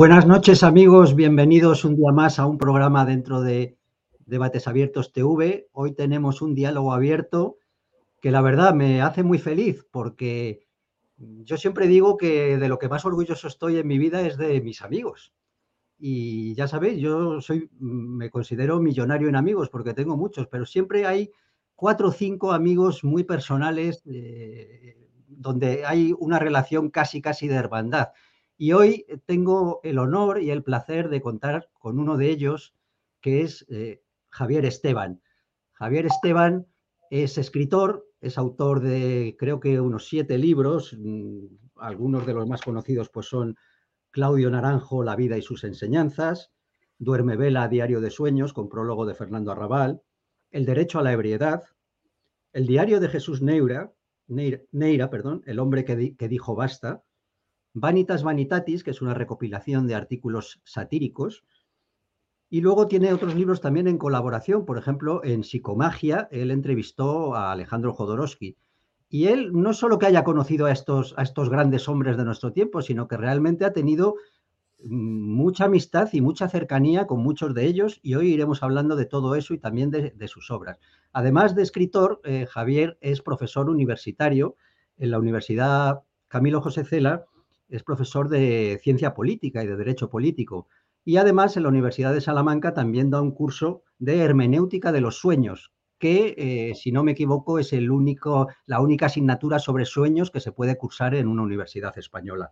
Buenas noches amigos, bienvenidos un día más a un programa dentro de Debates Abiertos TV. Hoy tenemos un diálogo abierto que la verdad me hace muy feliz porque yo siempre digo que de lo que más orgulloso estoy en mi vida es de mis amigos. Y ya sabéis, yo soy, me considero millonario en amigos porque tengo muchos, pero siempre hay cuatro o cinco amigos muy personales eh, donde hay una relación casi, casi de hermandad. Y hoy tengo el honor y el placer de contar con uno de ellos, que es eh, Javier Esteban. Javier Esteban es escritor, es autor de creo que unos siete libros, mm, algunos de los más conocidos pues son Claudio Naranjo, La vida y sus enseñanzas, Duerme Vela, Diario de Sueños, con prólogo de Fernando Arrabal, El derecho a la ebriedad, El diario de Jesús Neira, Neira, perdón, El hombre que, que dijo basta, Vanitas Vanitatis, que es una recopilación de artículos satíricos, y luego tiene otros libros también en colaboración, por ejemplo, en Psicomagia, él entrevistó a Alejandro Jodorowsky. Y él no solo que haya conocido a estos, a estos grandes hombres de nuestro tiempo, sino que realmente ha tenido mm, mucha amistad y mucha cercanía con muchos de ellos y hoy iremos hablando de todo eso y también de, sus obras. Además de escritor, eh, Javier es profesor universitario en la Universidad Camilo José Cela es profesor de ciencia política y de derecho político. Y además en la Universidad de Salamanca también da un curso de hermenéutica de los sueños, que, eh, si no me equivoco, es el único, la única asignatura sobre sueños que se puede cursar en una universidad española.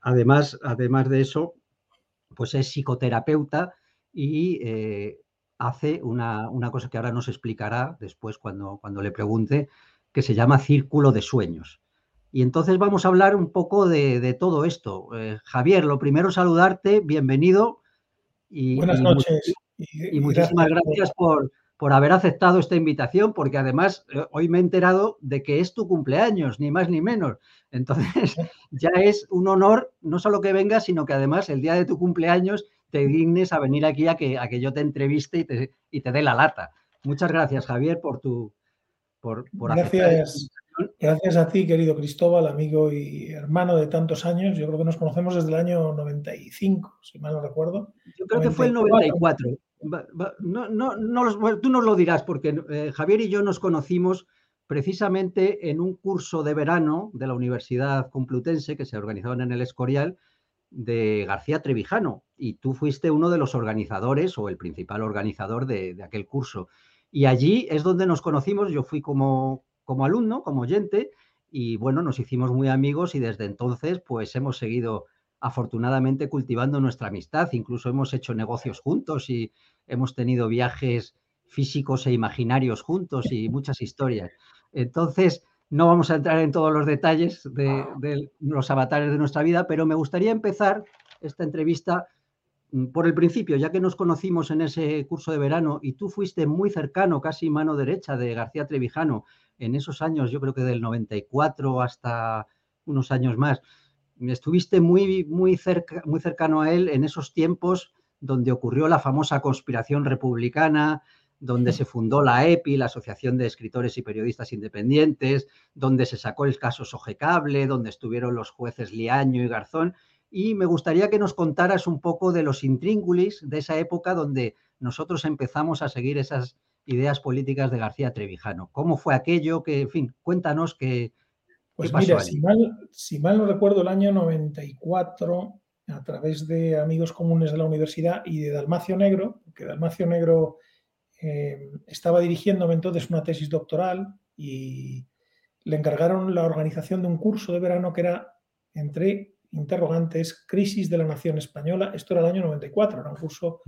Además, además de eso, pues es psicoterapeuta y eh, hace una, una, cosa que ahora nos explicará después cuando, cuando le pregunte, que se llama Círculo de Sueños. Y entonces vamos a hablar un poco de, todo esto. Eh, Javier, lo primero saludarte, bienvenido. Y, Buenas noches. Y, muchísimas gracias por, por, haber aceptado esta invitación, porque además eh, hoy me he enterado de que es tu cumpleaños, ni más ni menos. Entonces ya es un honor no solo que vengas, sino que además el día de tu cumpleaños te dignes a venir aquí a que, a que yo te entreviste y te, y te dé la lata. Muchas gracias, Javier, por tu... Por, por gracias. Gracias a ti, querido Cristóbal, amigo y hermano de tantos años. Yo creo que nos conocemos desde el año 95, si mal no recuerdo. Yo creo que fue el 94. No, no, tú nos lo dirás, porque eh, Javier y yo nos conocimos precisamente en un curso de verano de la Universidad Complutense que se organizaban en el Escorial de García Trevijano. Y tú fuiste uno de los organizadores o el principal organizador de, de aquel curso. Y allí es donde nos conocimos. Yo fui como, como alumno, como oyente, y bueno, nos hicimos muy amigos y desde entonces pues hemos seguido afortunadamente cultivando nuestra amistad, incluso hemos hecho negocios juntos y hemos tenido viajes físicos e imaginarios juntos y muchas historias. Entonces, no vamos a entrar en todos los detalles de, de los avatares de nuestra vida, pero me gustaría empezar esta entrevista por el principio, ya que nos conocimos en ese curso de verano y tú fuiste muy cercano, casi mano derecha de García Trevijano en esos años, yo creo que del 94 hasta unos años más, estuviste muy, muy, cerca, muy cercano a él en esos tiempos donde ocurrió la famosa conspiración republicana, donde se fundó la EPI, la Asociación de Escritores y Periodistas Independientes, donde se sacó el caso Sogecable, donde estuvieron los jueces Liaño y Garzón. Y me gustaría que nos contaras un poco de los intríngulis de esa época donde nosotros empezamos a seguir esas ideas políticas de García Trevijano. ¿Cómo fue aquello? Que, en fin, cuéntanos qué. Pues mira, si mal, si mal no recuerdo, el año 94, a través de amigos comunes de la universidad y de Dalmacio Negro, que Dalmacio Negro eh, estaba dirigiéndome entonces una tesis doctoral y le encargaron la organización de un curso de verano que era entre interrogantes, crisis de la nación española. Esto era el año 94, era un curso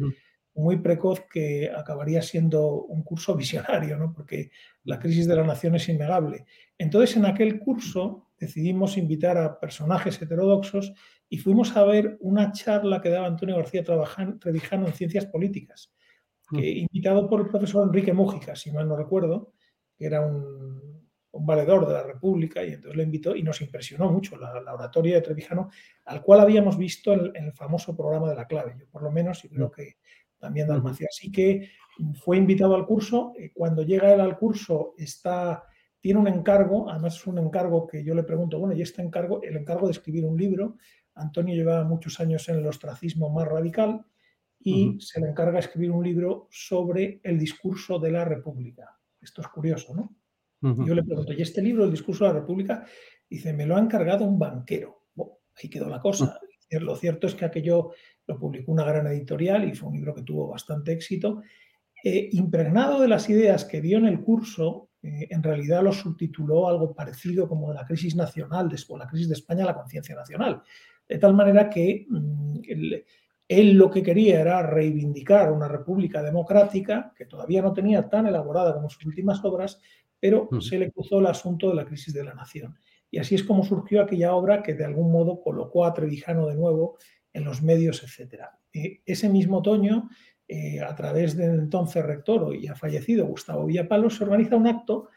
muy precoz que acabaría siendo un curso visionario, ¿no? porque la crisis de la nación es innegable. Entonces, en aquel curso decidimos invitar a personajes heterodoxos y fuimos a ver una charla que daba Antonio García Trevijano en Ciencias Políticas, que, invitado por el profesor Enrique Mújica, si mal no recuerdo, que era un, valedor de la República, y entonces le invitó y nos impresionó mucho la, oratoria de Trevijano, al cual habíamos visto en, el famoso programa de la clave. Yo, por lo menos, y creo mm. que también Dalmacio. Así que fue invitado al curso. Eh, cuando llega él al curso, está, tiene un encargo, además es un encargo que yo le pregunto, bueno, y este encargo, el encargo de escribir un libro, Antonio llevaba muchos años en el ostracismo más radical y se le encarga escribir un libro sobre el discurso de la República. Esto es curioso, ¿no? Yo le pregunto, ¿y este libro, el discurso de la República? Dice, me lo ha encargado un banquero. ahí quedó la cosa. Lo cierto es que aquello lo publicó una gran editorial y fue un libro que tuvo bastante éxito. Eh, impregnado de las ideas que dio en el curso, eh, en realidad lo subtituló algo parecido como la crisis nacional, después la crisis de España, la conciencia nacional. De tal manera que mm, él, lo que quería era reivindicar una república democrática que todavía no tenía tan elaborada como sus últimas obras, pero se le cruzó el asunto de la crisis de la nación. Y así es como surgió aquella obra que de algún modo colocó a Trevijano de nuevo en los medios, etc. Ese mismo otoño eh, a través del entonces rector y ha fallecido Gustavo Villapalos, se organiza un acto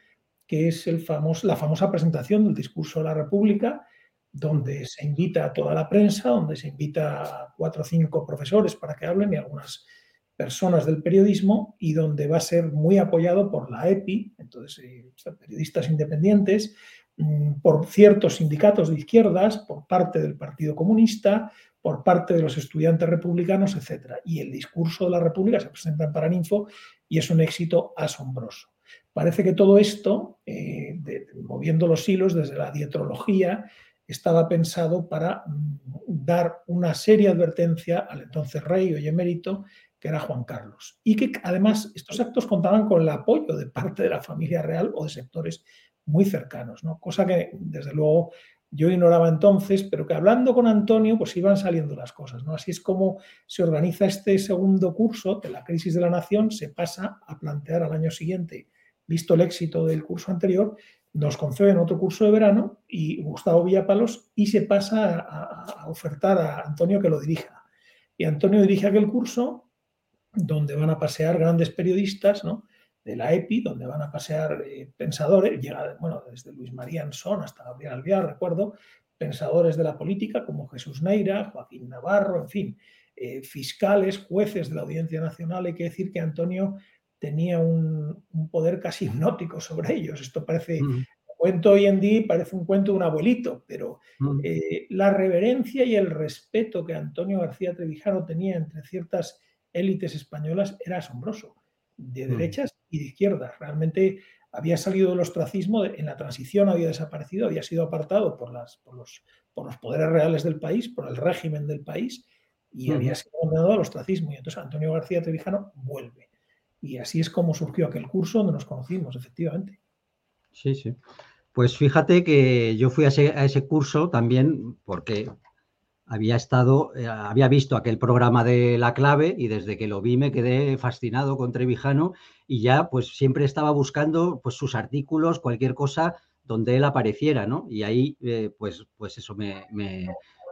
que es el la famosa presentación del discurso de la República, donde se invita a toda la prensa, donde se invita a cuatro o cinco profesores para que hablen y algunas personas del periodismo y donde va a ser muy apoyado por la EPI, entonces eh, periodistas independientes, mm, por ciertos sindicatos de izquierdas, por parte del Partido Comunista, por parte de los estudiantes republicanos, etc. Y el discurso de la República se presenta en Paraninfo y es un éxito asombroso. Parece que todo esto, eh, moviendo los hilos desde la dietrología, estaba pensado para mm, dar una seria advertencia al entonces rey, hoy emérito, que era Juan Carlos. Y que además estos actos contaban con el apoyo de parte de la familia real o de sectores muy cercanos, ¿no? cosa que desde luego yo ignoraba entonces, pero que hablando con Antonio, pues iban saliendo las cosas. ¿no? Así es como se organiza este segundo curso de la crisis de la nación, se pasa a plantear al año siguiente, visto el éxito del curso anterior, nos conceden otro curso de verano y Gustavo Villapalos y se pasa a, ofertar a Antonio que lo dirija. Y Antonio dirige aquel curso donde van a pasear grandes periodistas, ¿no? de la EPI, donde van a pasear eh, pensadores, llega, bueno, desde Luis María Ansón hasta Gabriel Alvear, recuerdo, pensadores de la política como Jesús Neira, Joaquín Navarro, en fin, eh, fiscales, jueces de la Audiencia Nacional. Hay que decir que Antonio tenía un, poder casi hipnótico sobre ellos. Esto parece, un cuento hoy en día, parece un cuento de un abuelito, pero eh, la reverencia y el respeto que Antonio García Trevijano tenía entre ciertas élites españolas era asombroso de derechas y de izquierdas. Realmente había salido del ostracismo, en la transición había desaparecido, había sido apartado por, las, por, los, por los poderes reales del país, por el régimen del país, y había sido condenado al ostracismo. Y entonces Antonio García Trevijano vuelve. Y así es como surgió aquel curso donde nos conocimos, efectivamente. Sí, sí. Pues fíjate que yo fui a ese, a ese curso también porque había estado, eh, había visto aquel programa de La Clave y desde que lo vi me quedé fascinado con Trevijano y ya pues siempre estaba buscando pues sus artículos, cualquier cosa donde él apareciera, ¿no? Y ahí eh, pues, pues eso, me, me,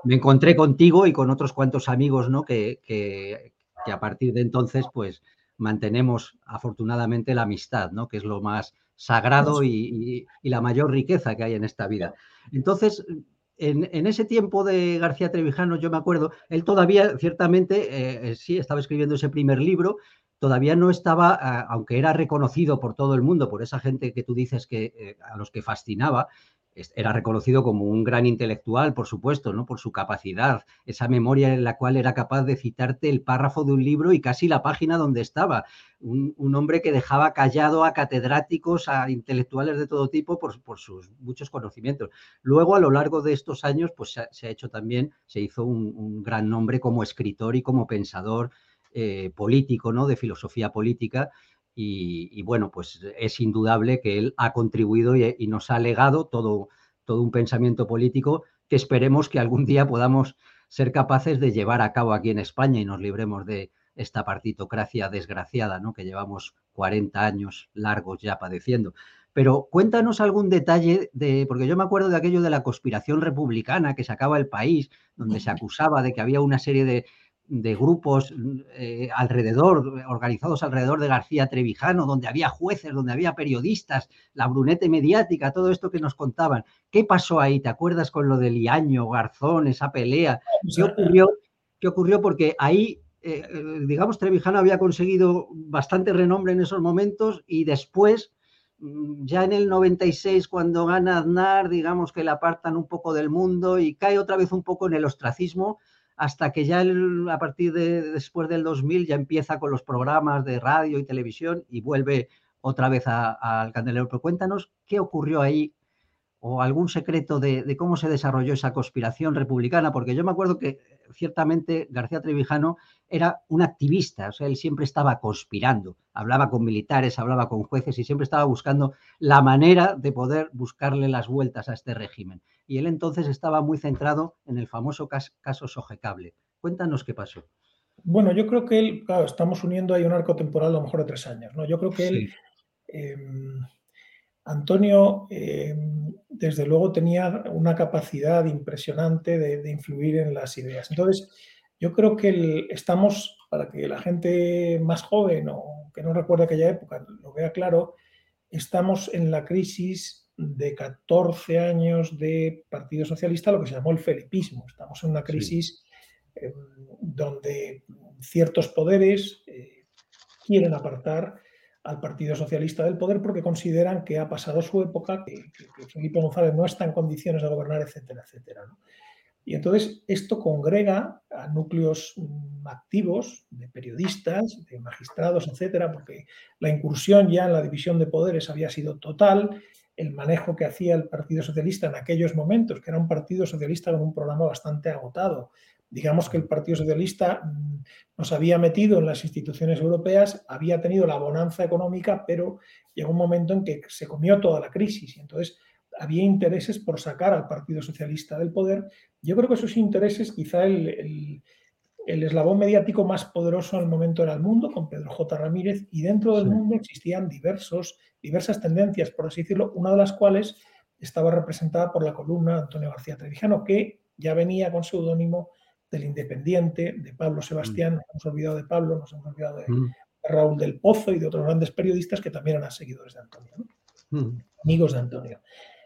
encontré contigo y con otros cuantos amigos, ¿no? Que, que, a partir de entonces pues mantenemos afortunadamente la amistad, ¿no? Que es lo más sagrado y, y la mayor riqueza que hay en esta vida. Entonces, en, ese tiempo de García Trevijano, yo me acuerdo, él todavía ciertamente, eh, eh, sí, estaba escribiendo ese primer libro, todavía no estaba, aunque era reconocido por todo el mundo, por esa gente que tú dices que eh, a los que fascinaba, era reconocido como un gran intelectual, por supuesto, ¿no? Por su capacidad, esa memoria en la cual era capaz de citarte el párrafo de un libro y casi la página donde estaba. Un, hombre que dejaba callado a catedráticos, a intelectuales de todo tipo por, sus muchos conocimientos. Luego, a lo largo de estos años, pues se, ha hecho también, se hizo un, gran nombre como escritor y como pensador eh, político, ¿no? De filosofía política y, bueno, pues es indudable que él ha contribuido y, nos ha legado todo, todo un pensamiento político que esperemos que algún día podamos ser capaces de llevar a cabo aquí en España y nos libremos de esta partitocracia desgraciada, ¿no? Que llevamos 40 años largos ya padeciendo. Pero cuéntanos algún detalle de, porque yo me acuerdo de aquello de la conspiración republicana que sacaba el país, donde se acusaba de que había una serie de, de grupos eh, alrededor, organizados alrededor de García Trevijano, donde había jueces, donde había periodistas, la brunete mediática, todo esto que nos contaban. ¿Qué pasó ahí? ¿Te acuerdas con lo de Liaño, Garzón, esa pelea? ¿Qué ocurrió? ¿Qué ocurrió? Porque ahí, eh, digamos, Trevijano había conseguido bastante renombre en esos momentos y después mm, ya en el 96, cuando gana Aznar, digamos que le apartan un poco del mundo y cae otra vez un poco en el ostracismo, hasta que ya a partir de después del 2000 ya empieza con los programas de radio y televisión y vuelve otra vez al candelero. Pero cuéntanos qué ocurrió ahí o algún secreto de, cómo se desarrolló esa conspiración republicana, porque yo me acuerdo que ciertamente García Trevijano era un activista, o sea, él siempre estaba conspirando, hablaba con militares, hablaba con jueces y siempre estaba buscando la manera de poder buscarle las vueltas a este régimen. Y él entonces estaba muy centrado en el famoso caso Sojecable. Cuéntanos qué pasó. Bueno, yo creo que él, claro, estamos uniendo ahí un arco temporal a lo mejor de tres años, ¿no? Yo creo que él... Em, Antonio, eh, desde luego, tenía una capacidad impresionante de, influir en las ideas. Entonces, yo creo que estamos, para que la gente más joven o que no recuerde aquella época lo vea claro, estamos en la crisis de 14 años de Partido Socialista, lo que se llamó el felipismo. Estamos en una crisis em, donde ciertos poderes eh, quieren apartar al Partido Socialista del poder porque consideran que ha pasado su época, que, Felipe González no está en condiciones de gobernar, etcétera, etcétera. Y entonces esto congrega a núcleos mm, activos de periodistas, de magistrados, etcétera, porque la incursión ya en la división de poderes había sido total, el manejo que hacía el Partido Socialista en aquellos momentos, que era un Partido Socialista con un programa bastante agotado, digamos que el Partido Socialista mm, nos había metido en las instituciones europeas, había tenido la bonanza económica, pero llegó un momento en que se comió toda la crisis y entonces había intereses por sacar al Partido Socialista del poder. Yo creo que esos intereses, quizá el, eslabón mediático más poderoso en el momento era el mundo, con Pedro J. Ramírez, y dentro del mundo existían diversos, diversas tendencias, por así decirlo, una de las cuales estaba representada por la columna Antonio García Trevijano, que ya venía con seudónimo del Independiente, de Pablo Sebastián, mm. nos hemos olvidado de Pablo, nos hemos olvidado de, mm. Raúl del Pozo y de otros grandes periodistas que también eran seguidores de Antonio, mm. amigos de Antonio.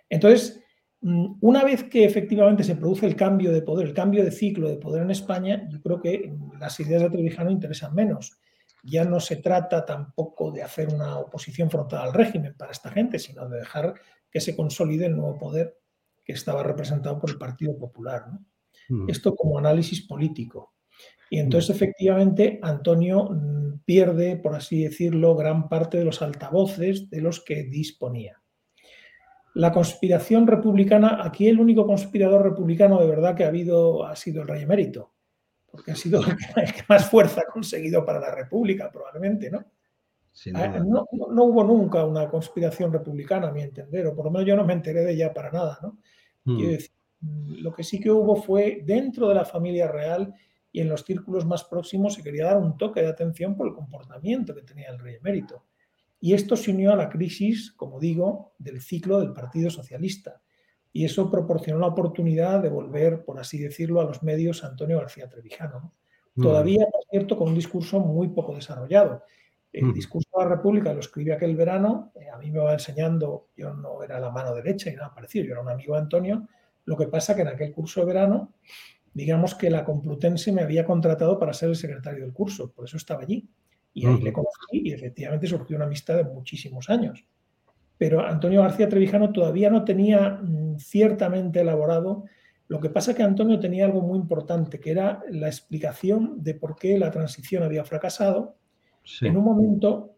Entonces, una vez que efectivamente se produce el cambio de poder, el cambio de ciclo de poder en España, yo creo que las ideas de Trevijano interesan menos. Ya no se trata tampoco de hacer una oposición frontal al régimen para esta gente, sino de dejar que se consolide el nuevo poder que estaba representado por el Partido Popular. ¿no? Mm. Esto como análisis político. Y entonces, mm. efectivamente, Antonio mm, pierde, por así decirlo, gran parte de los altavoces de los que disponía. La conspiración republicana, aquí el único conspirador republicano de verdad que ha habido ha sido el rey emérito, porque ha sido el que más fuerza ha conseguido para la república, probablemente, ¿no? Ah, no, no, hubo nunca una conspiración republicana, a mi entender, o por lo menos yo no me enteré de ella para nada, ¿no? Quiero decir, Mm, lo que sí que hubo fue dentro de la familia real y en los círculos más próximos se quería dar un toque de atención por el comportamiento que tenía el rey emérito. Y esto se unió a la crisis, como digo, del ciclo del Partido Socialista. Y eso proporcionó la oportunidad de volver, por así decirlo, a los medios a Antonio García Trevijano. Mm. Todavía, por cierto, con un discurso muy poco desarrollado. El mm. discurso de la República lo escribí aquel verano, eh, a mí me va enseñando, yo no era la mano derecha y nada parecido, yo era un amigo de Antonio, lo que pasa que en aquel curso de verano, digamos que la Complutense me había contratado para ser el secretario del curso, por eso estaba allí. Y ahí le conocí y efectivamente surgió una amistad de muchísimos años. Pero Antonio García Trevijano todavía no tenía mm, ciertamente elaborado. Lo que pasa que Antonio tenía algo muy importante, que era la explicación de por qué la transición había fracasado en un momento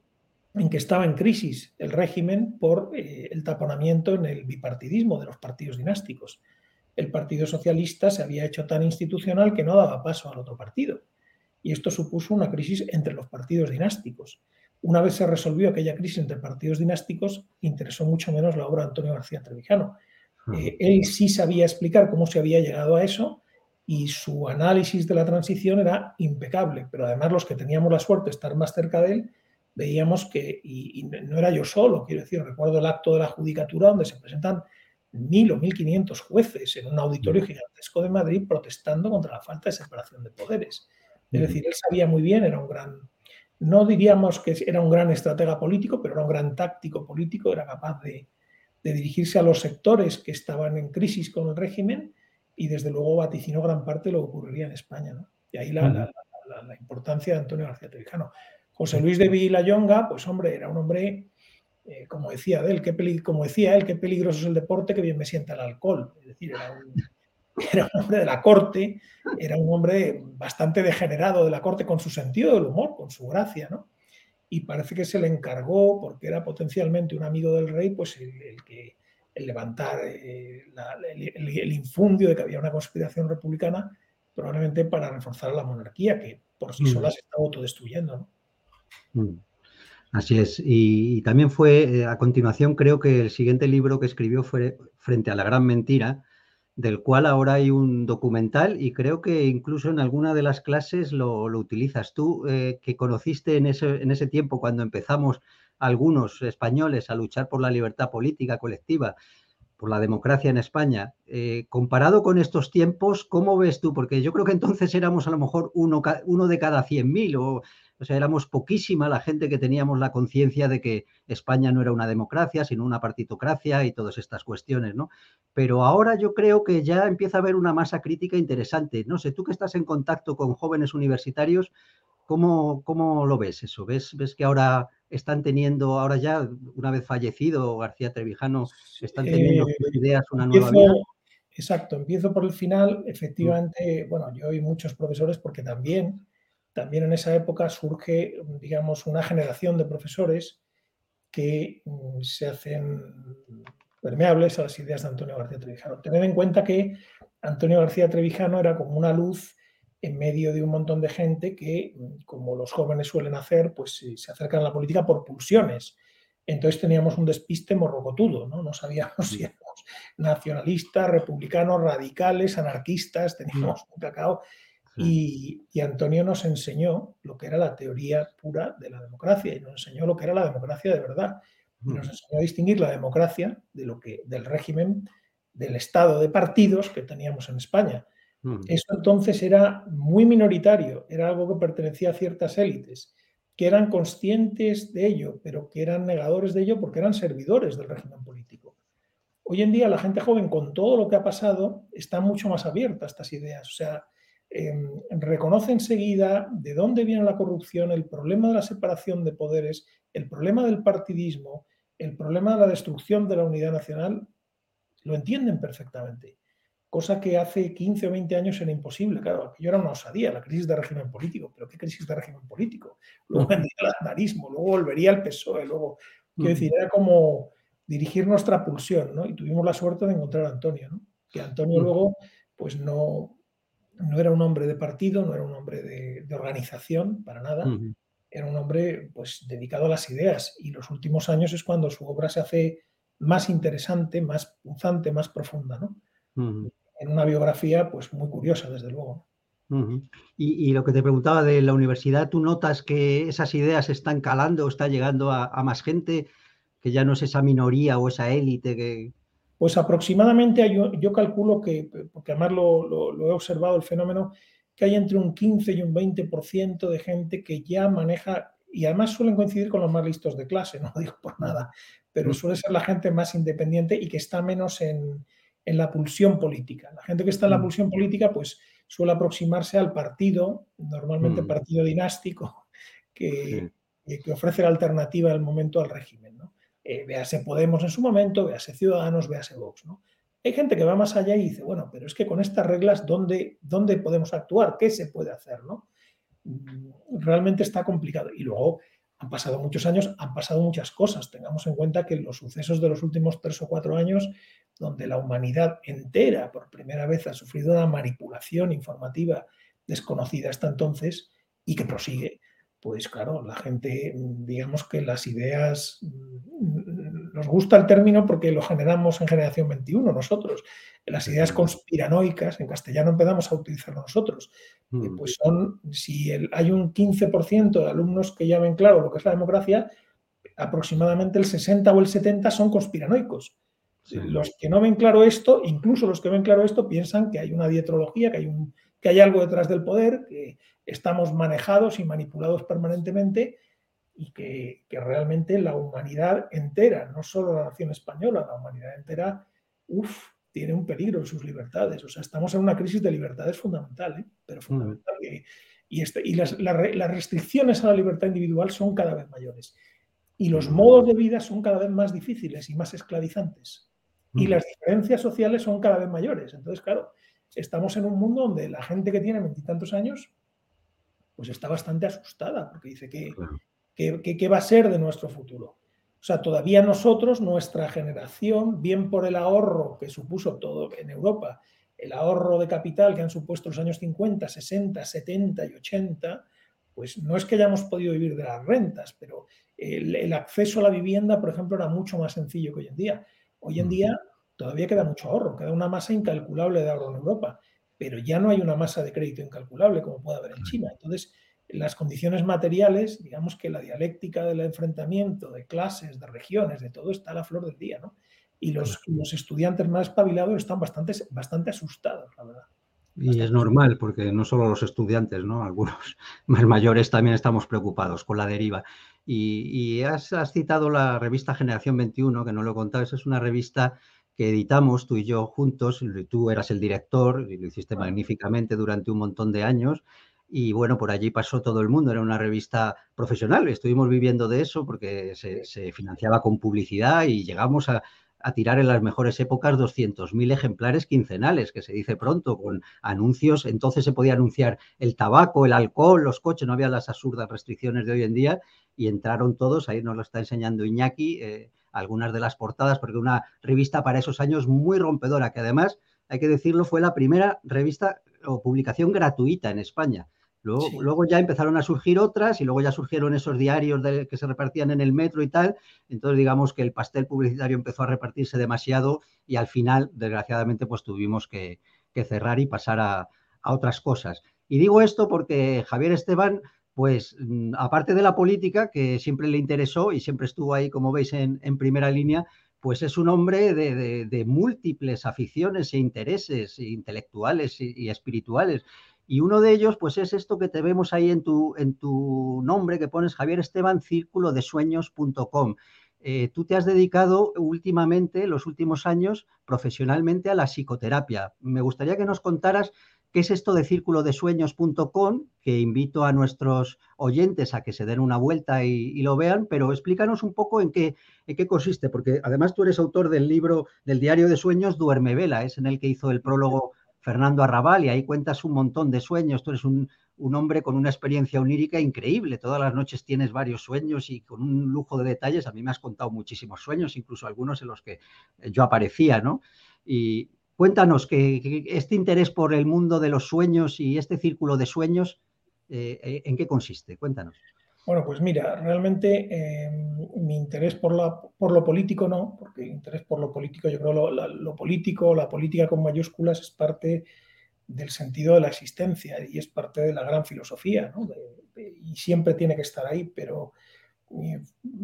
en que estaba en crisis el régimen por eh, el taponamiento en el bipartidismo de los partidos dinásticos el Partido Socialista se había hecho tan institucional que no daba paso al otro partido. Y esto supuso una crisis entre los partidos dinásticos. Una vez se resolvió aquella crisis entre partidos dinásticos, interesó mucho menos la obra de Antonio García Trevijano. Eh, él sí sabía explicar cómo se había llegado a eso y su análisis de la transición era impecable, pero además los que teníamos la suerte de estar más cerca de él, veíamos que, y no era yo solo, quiero decir, recuerdo el acto de la judicatura donde se presentan mil o mil quinientos jueces en un auditorio gigantesco de Madrid protestando contra la falta de separación de poderes. Es decir, él sabía muy bien, era un gran, no diríamos que era un gran estratega político, pero era un gran táctico político, era capaz de, dirigirse a los sectores que estaban en crisis con el régimen y desde luego vaticinó gran parte de lo que ocurriría en España. Y ahí la, importancia de Antonio García Trevijano. José Luis de Villayonga, pues hombre, era un hombre eh, como, decía él, qué como decía él, qué peligroso es el deporte, que bien me sienta el alcohol. Es decir, era un, era un hombre de la corte, era un hombre bastante degenerado de la corte con su sentido del humor, con su gracia, ¿no? Y parece que se le encargó, porque era potencialmente un amigo del rey, pues el, que el levantar eh, el, infundio de que había una conspiración republicana, probablemente para reforzar a la monarquía, que por sí mm. sola se estaba autodestruyendo. ¿no? Mm. Así es. Y, también fue, eh, a continuación, creo que el siguiente libro que escribió fue Frente a la Gran Mentira, del cual ahora hay un documental y creo que incluso en alguna de las clases lo, utilizas. Tú, eh, que conociste en ese, en ese tiempo cuando empezamos algunos españoles a luchar por la libertad política colectiva, por la democracia en España, eh, comparado con estos tiempos, ¿cómo ves tú? Porque yo creo que entonces éramos a lo mejor uno, uno de cada 100.000 o o sea, éramos poquísima la gente que teníamos la conciencia de que España no era una democracia, sino una partitocracia y todas estas cuestiones, ¿no? Pero ahora yo creo que ya empieza a haber una masa crítica interesante. No sé, tú que estás en contacto con jóvenes universitarios, ¿cómo, cómo lo ves eso? ¿Ves, ¿Ves que ahora están teniendo, ahora ya, una vez fallecido García Trevijano, están teniendo eh, ideas, una nueva vida? Exacto, empiezo por el final. Mm. Efectivamente, bueno, yo y muchos profesores, porque también también en esa época surge, digamos, una generación de profesores que mm, se hacen permeables a las ideas de Antonio García Trevijano. Tened en cuenta que Antonio García Trevijano era como una luz en medio de un montón de gente que, mm, como los jóvenes suelen hacer, pues se acercan a la política por pulsiones. Entonces teníamos un despiste morrocotudo, ¿no? No sabíamos si éramos nacionalistas, republicanos, radicales, anarquistas, teníamos un cacao y, Antonio nos enseñó lo que era la teoría pura de la democracia y nos enseñó lo que era la democracia de verdad. nos enseñó a distinguir la democracia de lo que, del régimen, del estado de partidos que teníamos en España. Eso entonces era muy minoritario, era algo que pertenecía a ciertas élites, que eran conscientes de ello, pero que eran negadores de ello porque eran servidores del régimen político. Hoy en día la gente joven, con todo lo que ha pasado, está mucho más abierta a estas ideas. O sea, Em, reconoce enseguida de dónde viene la corrupción, el problema de la separación de poderes, el problema del partidismo, el problema de la destrucción de la unidad nacional, lo entienden perfectamente. Cosa que hace 15 o 20 años era imposible. Claro, aquello era una osadía, la crisis de régimen político. ¿Pero qué crisis de régimen político? Luego vendría el aznarismo, luego volvería el PSOE, luego... Quiero decir, era como dirigir nuestra pulsión, ¿no? Y tuvimos la suerte de encontrar a Antonio, ¿no? Que Antonio luego, pues no, no era un hombre de partido, no era un hombre de, organización, para nada. Era un hombre pues, dedicado a las ideas y los últimos años es cuando su obra se hace más interesante, más punzante, más profunda. ¿no? En una biografía pues, muy curiosa, desde luego. y, lo que te preguntaba de la universidad, ¿tú notas que esas ideas están calando, está llegando a más gente, que ya no es esa minoría o esa élite que, pues aproximadamente yo, calculo que, porque además lo, he observado el fenómeno, que hay entre un 15 y un 20% de gente que ya maneja, y además suelen coincidir con los más listos de clase, no digo por nada, pero suele ser la gente más independiente y que está menos en, la pulsión política. La gente que está en la mm. pulsión política, pues suele aproximarse al partido, normalmente mm. partido dinástico, que, que ofrece la alternativa al momento al régimen. ¿no? Eh, véase Podemos en su momento, véase Ciudadanos, véase Vox. ¿no? Hay gente que va más allá y dice, bueno, pero es que con estas reglas, ¿dónde, dónde podemos actuar? ¿Qué se puede hacer? ¿no? Mm, realmente está complicado. Y luego han pasado muchos años, han pasado muchas cosas. Tengamos en cuenta que los sucesos de los últimos tres o cuatro años, donde la humanidad entera por primera vez ha sufrido una manipulación informativa desconocida hasta entonces y que prosigue, pues claro, la gente, digamos que las ideas, mm, nos gusta el término porque lo generamos en generación 21 nosotros, las ideas conspiranoicas, en castellano empezamos a utilizarlo nosotros, mm. pues son, si hay un 15% de alumnos que ya ven claro lo que es la democracia, aproximadamente el 60 o el 70 son conspiranoicos. Los que no ven claro esto, incluso los que ven claro esto, piensan que hay una dietrología, que hay, un, que hay algo detrás del poder, que estamos manejados y manipulados permanentemente y que, realmente la humanidad entera, no solo la nación española, la humanidad entera, uff, tiene un peligro en sus libertades. O sea, estamos en una crisis de libertades fundamental, ¿eh? pero fundamental. Y, este, y las, las, restricciones a la libertad individual son cada vez mayores. Y los modos de vida son cada vez más difíciles y más esclavizantes. Y las diferencias sociales son cada vez mayores. Entonces, claro, estamos en un mundo donde la gente que tiene veintitantos años, pues está bastante asustada, porque dice que, ¿qué va a ser de nuestro futuro? O sea, todavía nosotros, nuestra generación, bien por el ahorro que supuso todo en Europa, el ahorro de capital que han supuesto los años 50, 60, 70 y 80, pues no es que hayamos podido vivir de las rentas, pero el, acceso a la vivienda, por ejemplo, era mucho más sencillo que hoy en día. Hoy en día todavía queda mucho ahorro, queda una masa incalculable de ahorro en Europa, pero ya no hay una masa de crédito incalculable como puede haber en China. Entonces, las condiciones materiales, digamos que la dialéctica del enfrentamiento de clases, de regiones, de todo está a la flor del día, ¿no? Y los, los estudiantes más espabilados están bastante, bastante asustados, la verdad. Y es normal, porque no solo los estudiantes, ¿no? Algunos más mayores también estamos preocupados con la deriva. Y, has, citado la revista Generación 21, que no lo contabas, es una revista que editamos tú y yo juntos, tú eras el director y lo hiciste magníficamente durante un montón de años, y bueno, por allí pasó todo el mundo, era una revista profesional, estuvimos viviendo de eso porque se, financiaba con publicidad y llegamos a, tirar en las mejores épocas 200.000 ejemplares quincenales, que se dice pronto, con anuncios. Entonces se podía anunciar el tabaco, el alcohol, los coches, no había las absurdas restricciones de hoy en día y entraron todos, ahí nos lo está enseñando Iñaki, eh, algunas de las portadas, porque una revista para esos años muy rompedora, que además, hay que decirlo, fue la primera revista o publicación gratuita en España. Luego, ya empezaron a surgir otras y luego ya surgieron esos diarios que se repartían en el metro y tal. Entonces, digamos que el pastel publicitario empezó a repartirse demasiado y al final, desgraciadamente, pues tuvimos que, cerrar y pasar a, otras cosas. Y digo esto porque Javier Esteban, pues mm, aparte de la política, que siempre le interesó y siempre estuvo ahí, como veis, en, primera línea, pues es un hombre de, múltiples aficiones e intereses intelectuales y espirituales. Y uno de ellos, pues es esto que te vemos ahí en tu, en tu nombre, que pones Javier Esteban, círculo de sueños.com. Eh, tú te has dedicado últimamente, los últimos años, profesionalmente a la psicoterapia. Me gustaría que nos contaras qué es esto de círculo de sueños.com, que invito a nuestros oyentes a que se den una vuelta y, lo vean, pero explícanos un poco en qué, en qué consiste, porque además tú eres autor del libro del diario de sueños Duerme Vela, es en el que hizo el prólogo Fernando Arrabal, y ahí cuentas un montón de sueños. Tú eres un, hombre con una experiencia onírica increíble. Todas las noches tienes varios sueños y con un lujo de detalles. A mí me has contado muchísimos sueños, incluso algunos en los que yo aparecía, ¿no? Y cuéntanos que, este interés por el mundo de los sueños y este círculo de sueños, eh, eh, ¿en qué consiste? Cuéntanos. Bueno, pues mira, realmente em, mi interés por, lo político no, porque interés por lo político, yo creo lo, lo político, la política con mayúsculas es parte del sentido de la existencia y es parte de la gran filosofía, ¿no? y siempre tiene que estar ahí, pero eh,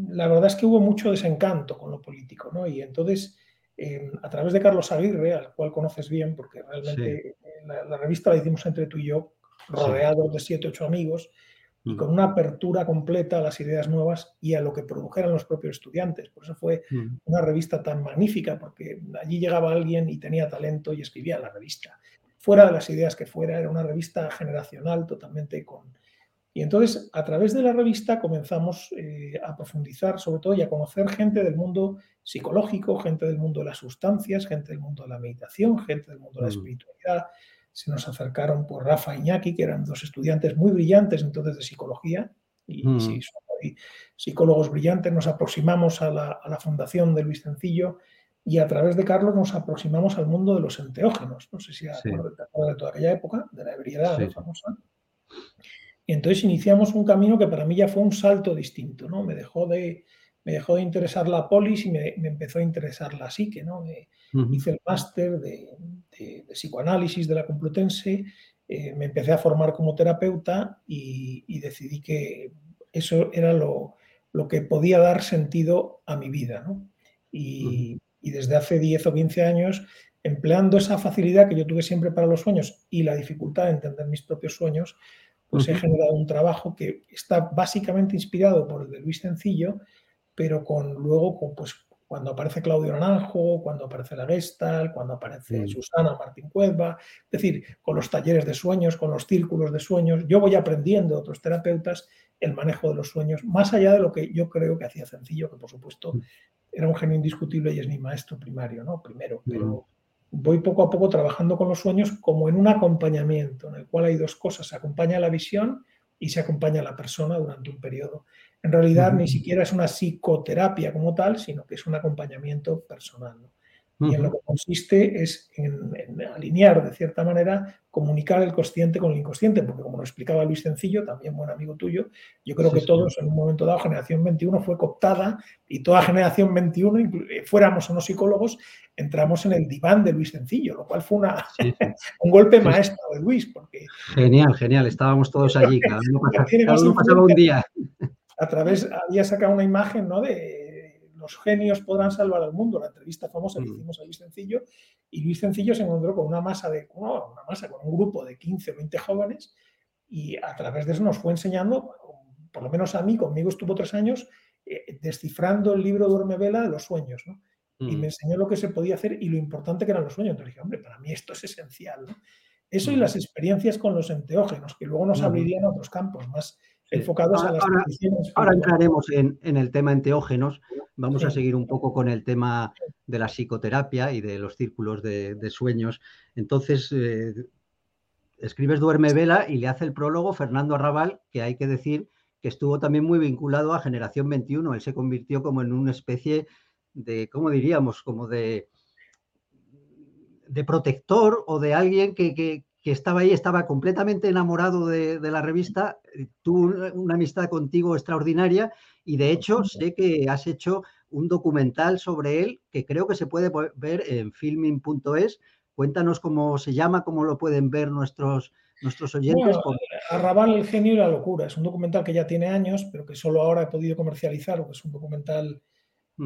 la verdad es que hubo mucho desencanto con lo político, ¿no? Y entonces, em, a través de Carlos Aguirre, al cual conoces bien, porque realmente la, revista la hicimos entre tú y yo, rodeados de siete, ocho amigos, y mm. con una apertura completa a las ideas nuevas y a lo que produjeran los propios estudiantes. Por eso fue mm. una revista tan magnífica, porque allí llegaba alguien y tenía talento y escribía la revista. Fuera de las ideas que fuera, era una revista generacional totalmente con... Y entonces, a través de la revista comenzamos eh, a profundizar, sobre todo, y a conocer gente del mundo psicológico, gente del mundo de las sustancias, gente del mundo de la meditación, gente del mundo de la espiritualidad, se nos acercaron por Rafa e Iñaki, que eran dos estudiantes muy brillantes entonces de psicología, y mm. sí, psicólogos brillantes, nos aproximamos a la, fundación de Luis Sencillo y a través de Carlos nos aproximamos al mundo de los enteógenos. No sé si te acuerdas de toda aquella época, de la ebriedad famosa. Y entonces iniciamos un camino que para mí ya fue un salto distinto, ¿no? Me dejó de, me dejó de interesar la polis y me, empezó a interesar la psique, ¿no? Hice el máster de, psicoanálisis de la Complutense, eh, me empecé a formar como terapeuta y, decidí que eso era lo, que podía dar sentido a mi vida, ¿no? Y, desde hace 10 o 15 años, empleando esa facilidad que yo tuve siempre para los sueños y la dificultad de entender mis propios sueños, pues he generado un trabajo que está básicamente inspirado por el de Luis Sencillo, pero con luego con, pues, cuando aparece Claudio Naranjo, cuando aparece la Gestalt, cuando aparece Susana Martín Cueva, es decir, con los talleres de sueños, con los círculos de sueños, yo voy aprendiendo de otros terapeutas el manejo de los sueños, más allá de lo que yo creo que hacía sencillo, que por supuesto mm. era un genio indiscutible y es mi maestro primario, ¿no? Primero, pero voy poco a poco trabajando con los sueños como en un acompañamiento, en el cual hay dos cosas, se acompaña la visión y se acompaña a la persona durante un periodo. En realidad ni siquiera es una psicoterapia como tal, sino que es un acompañamiento personal. Y en lo que consiste es en, alinear, de cierta manera, comunicar el consciente con el inconsciente, porque como lo explicaba Luis Sencillo, también buen amigo tuyo, yo creo que todos en un momento dado, generación 21 fue cooptada y toda generación 21, eh, fuéramos o no psicólogos, entramos en el diván de Luis Sencillo, lo cual fue una, un golpe maestro de Luis. Porque, genial, genial, estábamos todos allí, cada uno pasaba, un día. A través, había sacado una imagen ¿no? de los genios podrán salvar al mundo, la entrevista famosa que mm. hicimos a Luis Sencillo, y Luis Sencillo se encontró con una masa de, una masa, con un grupo de 15 o 20 jóvenes, y a través de eso nos fue enseñando, por lo menos a mí, conmigo estuvo tres años, eh, descifrando el libro Duerme Vela de los sueños, ¿no? Y mm. me enseñó lo que se podía hacer y lo importante que eran los sueños. Entonces dije, hombre, para mí esto es esencial, ¿no? Eso y mm. las experiencias con los enteógenos, que luego nos abrirían otros campos más enfocados a las ahora, ahora entraremos en, el tema enteógenos. Vamos a seguir un poco con el tema de la psicoterapia y de los círculos de, sueños. Entonces, eh, escribes Duerme Vela y le hace el prólogo Fernando Arrabal, que hay que decir que estuvo también muy vinculado a Generación 21. Él se convirtió como en una especie de, ¿cómo diríamos? Como de, de protector o de alguien que, que estaba ahí, estaba completamente enamorado de, la revista, eh, tuvo una amistad contigo extraordinaria y de hecho sé que has hecho un documental sobre él que creo que se puede ver en filming.es. Cuéntanos cómo se llama, cómo lo pueden ver nuestros, nuestros oyentes. Arrabal, el genio y la locura. Es un documental que ya tiene años, pero que solo ahora he podido comercializar, porque es un documental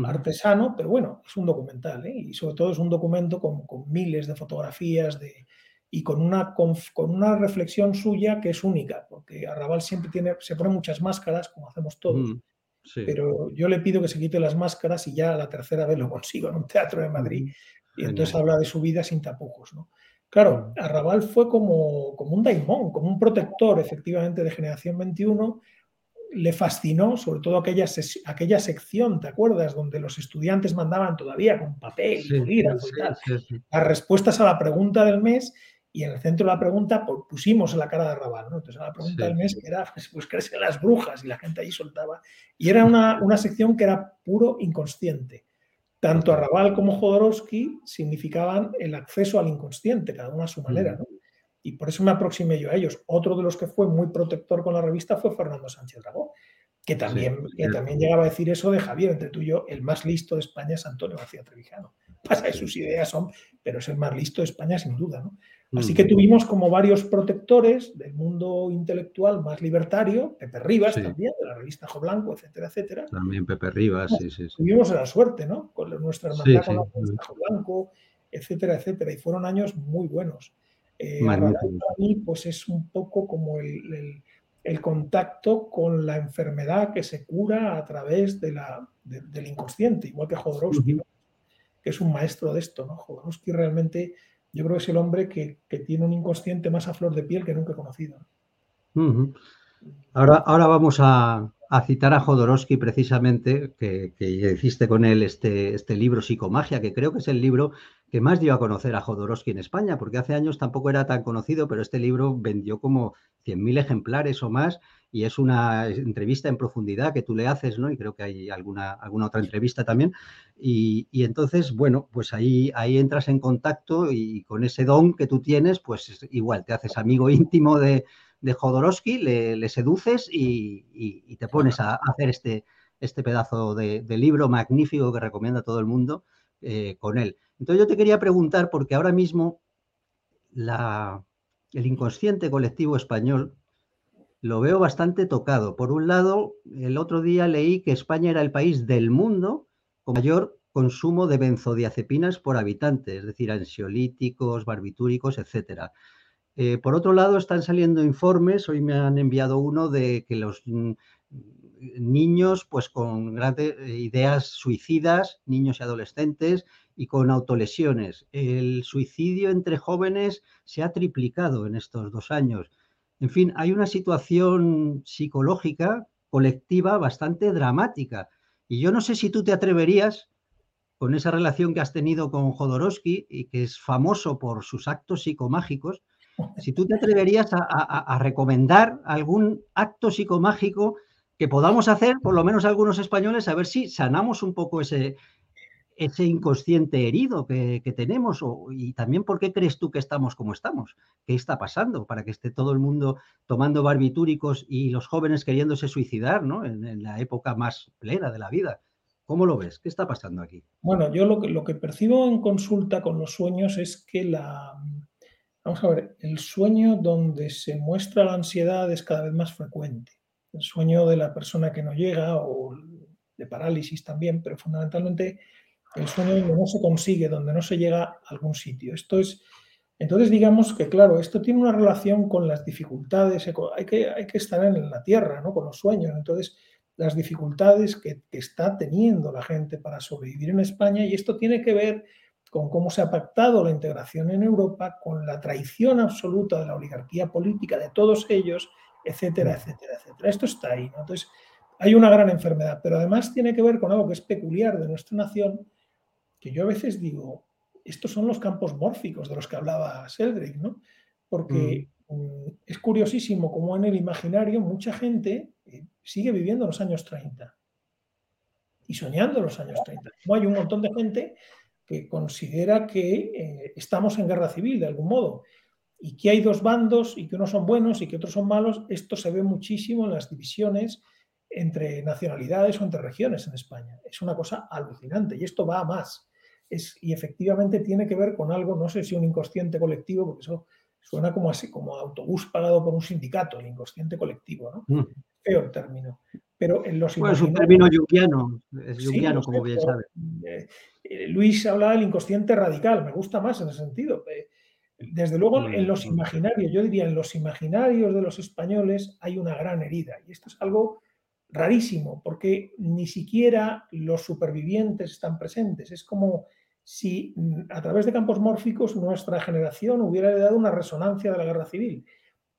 artesano, pero bueno, es un documental, ¿eh? y sobre todo es un documento con miles de fotografías, de, y con una, con, una reflexión suya que es única, porque Arrabal siempre tiene, se pone muchas máscaras, como hacemos todos, mm, pero yo le pido que se quite las máscaras y ya la tercera vez lo consigo en un teatro de Madrid. Y entonces habla de su vida sin tapujos. ¿no? Claro, mm. Arrabal fue como, como un daimón, como un protector efectivamente de Generación 21. Le fascinó, sobre todo aquella, aquella sección, ¿te acuerdas? Donde los estudiantes mandaban todavía con papel y bolígrafo y tal, las respuestas a la pregunta del mes y en el centro de la pregunta pues, pusimos la cara de Raval, ¿no? Entonces la pregunta del mes era, pues, crecen las brujas? Y la gente ahí soltaba. Y era una, una sección que era puro inconsciente. Tanto Arrabal como Jodorowsky significaban el acceso al inconsciente, cada uno a su manera, ¿no? Y por eso me aproximé yo a ellos. Otro de los que fue muy protector con la revista fue Fernando Sánchez Dragó, que también, que también llegaba a decir eso de Javier, entre tú y yo, el más listo de España es Antonio García Trevijano. Pasa que sus ideas son, pero es el más listo de España sin duda, ¿no? Así que tuvimos como varios protectores del mundo intelectual más libertario, Pepe Rivas también, de la revista Jo Blanco, etcétera, etcétera. También Pepe Rivas, sí, sí, Tuvimos la suerte, ¿no? Con nuestra hermandad con la revista Jo Blanco, etcétera, etcétera. Y fueron años muy buenos. Eh, para mí, pues es un poco como el, contacto con la enfermedad que se cura a través de la, del inconsciente, igual que Jodorowsky, que es un maestro de esto, ¿no? Jodorowsky realmente yo creo que es el hombre que, tiene un inconsciente más a flor de piel que nunca he conocido. ahora, ahora vamos a, citar a Jodorowsky precisamente, que, que, hiciste con él este, este libro Psicomagia, que creo que es el libro que más dio a conocer a Jodorowsky en España, porque hace años tampoco era tan conocido, pero este libro vendió como 100.000 ejemplares o más y es una entrevista en profundidad que tú le haces, ¿no? Y creo que hay alguna, alguna otra entrevista también. Y, entonces, bueno, pues ahí, ahí entras en contacto y con ese don que tú tienes, pues igual te haces amigo íntimo de, de Jodorowsky, le, seduces y, te pones a, hacer este, este pedazo de, libro magnífico que recomienda a todo el mundo eh, con él. Entonces yo te quería preguntar, porque ahora mismo la, el inconsciente colectivo español lo veo bastante tocado. Por un lado, el otro día leí que España era el país del mundo con mayor consumo de benzodiazepinas por habitante, es decir, ansiolíticos, barbitúricos, etc. Eh, por otro lado, están saliendo informes, hoy me han enviado uno de que los, mm, niños pues con grandes ideas suicidas, niños y adolescentes, y con autolesiones. El suicidio entre jóvenes se ha triplicado en estos dos años. En fin, hay una situación psicológica colectiva bastante dramática. Y yo no sé si tú te atreverías, con esa relación que has tenido con Jodorowsky y que es famoso por sus actos psicomágicos, si tú te atreverías a, recomendar algún acto psicomágico que podamos hacer, por lo menos algunos españoles, a ver si sanamos un poco ese, ese inconsciente herido que, tenemos y también por qué crees tú que estamos como estamos, qué está pasando para que esté todo el mundo tomando barbitúricos y los jóvenes queriéndose suicidar ¿no? en, la época más plena de la vida. ¿Cómo lo ves? ¿Qué está pasando aquí? Bueno, yo lo que, lo que percibo en consulta con los sueños es que la, Vamos a ver, el sueño donde se muestra la ansiedad es cada vez más frecuente. El sueño de la persona que no llega o de parálisis también, pero fundamentalmente el sueño donde no se consigue, donde no se llega a algún sitio. Esto es, entonces digamos que claro, esto tiene una relación con las dificultades, hay que, hay que estar en la tierra, ¿no? Con los sueños. Entonces, las dificultades que, que está teniendo la gente para sobrevivir en España y esto tiene que ver con cómo se ha pactado la integración en Europa, con la traición absoluta de la oligarquía política de todos ellos, etcétera, etcétera, etcétera. Esto está ahí. Entonces, hay una gran enfermedad, pero además tiene que ver con algo que es peculiar de nuestra nación, que yo a veces digo, estos son los campos mórficos de los que hablaba Sheldrick, ¿no? Porque mm. Mm, es curiosísimo cómo en el imaginario mucha gente eh, sigue viviendo los años 30 y soñando los años 30. Como hay un montón de gente que considera que eh, estamos en guerra civil de algún modo y que hay dos bandos y que unos son buenos y que otros son malos, esto se ve muchísimo en las divisiones entre nacionalidades o entre regiones en España. Es una cosa alucinante y esto va a más. Es, y efectivamente tiene que ver con algo, no sé si un inconsciente colectivo, porque eso suena como así, como autobús pagado por un sindicato, el inconsciente colectivo, ¿no? Mm. Feo término. Pero en los bueno, es un término yugiano, es como bien sabe. Eh, eh, Luis hablaba del inconsciente radical, me gusta más en ese sentido. Eh, desde luego, en los imaginarios, yo diría, en los imaginarios de los españoles hay una gran herida. Y esto es algo rarísimo, porque ni siquiera los supervivientes están presentes. Es como si mm, a través de campos mórficos nuestra generación hubiera dado una resonancia de la guerra civil.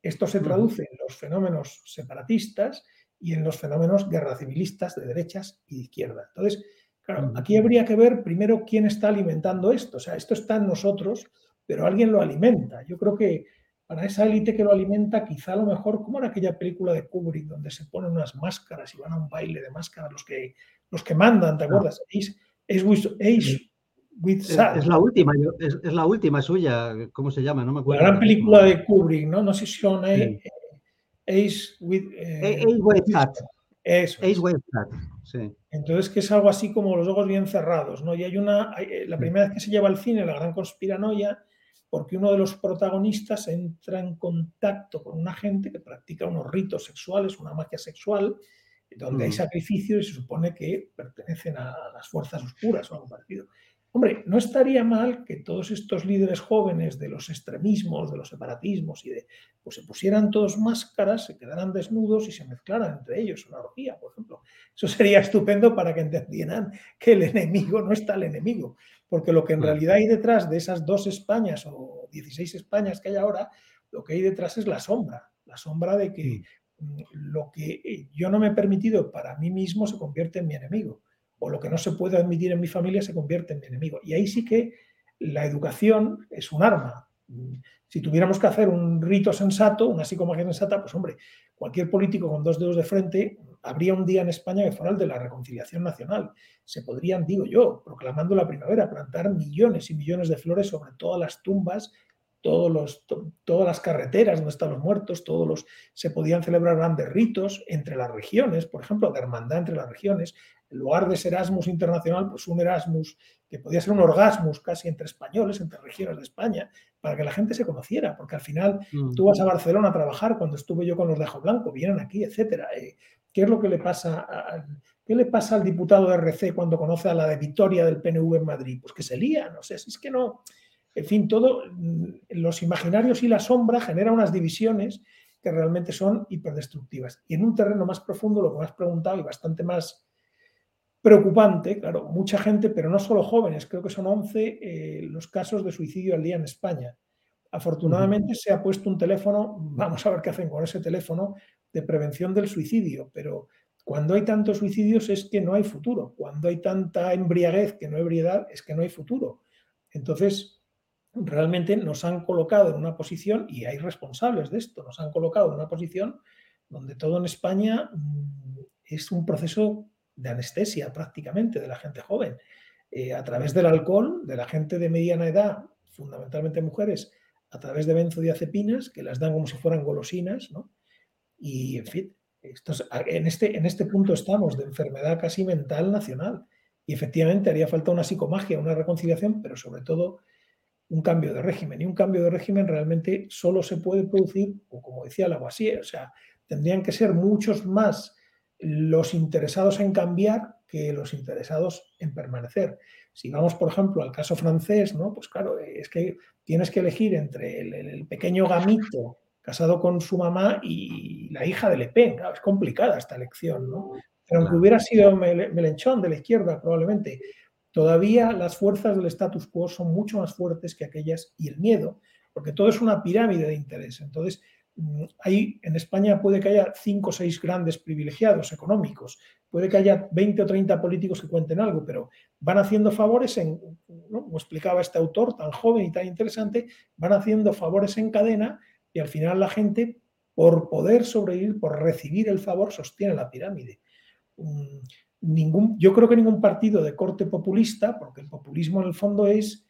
Esto se traduce en los fenómenos separatistas y en los fenómenos guerra civilistas de derechas y de izquierda. Entonces, claro, aquí habría que ver primero quién está alimentando esto. O sea, esto está en nosotros, pero alguien lo alimenta. Yo creo que para esa élite que lo alimenta, quizá a lo mejor, como en aquella película de Kubrick, donde se ponen unas máscaras y van a un baile de máscaras los que, los que mandan, ¿te acuerdas? Es, es, es, la última, es, la última suya, ¿cómo se llama? No me acuerdo. La gran película de Kubrick, ¿no? No sé si son eh, Ace with. Eh, Ace Eso. Ace sí. Entonces, que es algo así como los ojos bien cerrados, ¿no? Y hay una. Eh, la primera vez que se lleva al cine, la gran conspiranoia, porque uno de los protagonistas entra en contacto con una gente que practica unos ritos sexuales, una magia sexual, donde hay sacrificios y se supone que pertenecen a las fuerzas oscuras o algo parecido. Hombre, no estaría mal que todos estos líderes jóvenes de los extremismos, de los separatismos y de, pues se pusieran todos máscaras, se quedaran desnudos y se mezclaran entre ellos, una orgía, por ejemplo. Eso sería estupendo para que entendieran que el enemigo no está el enemigo, porque lo que en realidad hay detrás de esas dos Españas o 16 Españas que hay ahora, lo que hay detrás es la sombra, la sombra de que mm, lo que yo no me he permitido para mí mismo se convierte en mi enemigo o lo que no se puede admitir en mi familia se convierte en mi enemigo. Y ahí sí que la educación es un arma. Si tuviéramos que hacer un rito sensato, una psicomagia sensata, pues hombre, cualquier político con dos dedos de frente, habría un día en España que fuera el de la reconciliación nacional. Se podrían, digo yo, proclamando la primavera, plantar millones y millones de flores sobre todas las tumbas todos los, todas las carreteras donde están los muertos, todos los, se podían celebrar grandes ritos entre las regiones, por ejemplo, de hermandad entre las regiones. En lugar de ese Erasmus internacional, pues un Erasmus que podía ser un orgasmus casi entre españoles, entre regiones de España, para que la gente se conociera, porque al final mm. tú vas a Barcelona a trabajar, cuando estuve yo con los de Ajo Blanco, vienen aquí, etcétera. Eh, ¿Qué es lo que le pasa ¿Qué le pasa al diputado de RC cuando conoce a la de Vitoria del PNV en Madrid? Pues que se lía, no sé, si es que no, en fin, todo, mm, los imaginarios y la sombra generan unas divisiones que realmente son hiperdestructivas. Y en un terreno más profundo, lo que me has preguntado y bastante más preocupante, claro, mucha gente, pero no solo jóvenes, creo que son 11 eh, los casos de suicidio al día en España. Afortunadamente se ha puesto un teléfono, vamos a ver qué hacen con ese teléfono de prevención del suicidio, pero cuando hay tantos suicidios es que no hay futuro, cuando hay tanta embriaguez que no hay ebriedad es que no hay futuro. Entonces, realmente nos han colocado en una posición, y hay responsables de esto, nos han colocado en una posición donde todo en España mm, es un proceso de anestesia prácticamente de la gente joven. Eh, a través del alcohol, de la gente de mediana edad, fundamentalmente mujeres, a través de benzodiazepinas, que las dan como si fueran golosinas, ¿no? Y, en fin, en, este, en este punto estamos de enfermedad casi mental nacional. Y efectivamente haría falta una psicomagia, una reconciliación, pero sobre todo un cambio de régimen. Y un cambio de régimen realmente solo se puede producir, o como decía Lavoisier, o sea, tendrían que ser muchos más los interesados en cambiar que los interesados en permanecer. Si vamos, por ejemplo, al caso francés, ¿no? Pues claro, es que tienes que elegir entre el, pequeño gamito casado con su mamá y la hija de Le Pen. es complicada esta elección, ¿no? Pero aunque hubiera sido Melenchón de la izquierda, probablemente, todavía las fuerzas del status quo son mucho más fuertes que aquellas y el miedo, porque todo es una pirámide de interés. Entonces, Mm, hay, en España puede que haya cinco o seis grandes privilegiados económicos, puede que haya 20 o 30 políticos que cuenten algo, pero van haciendo favores, en, como explicaba este autor tan joven y tan interesante, van haciendo favores en cadena y al final la gente, por poder sobrevivir, por recibir el favor, sostiene la pirámide. Mm, ningún, yo creo que ningún partido de corte populista, porque el populismo en el fondo es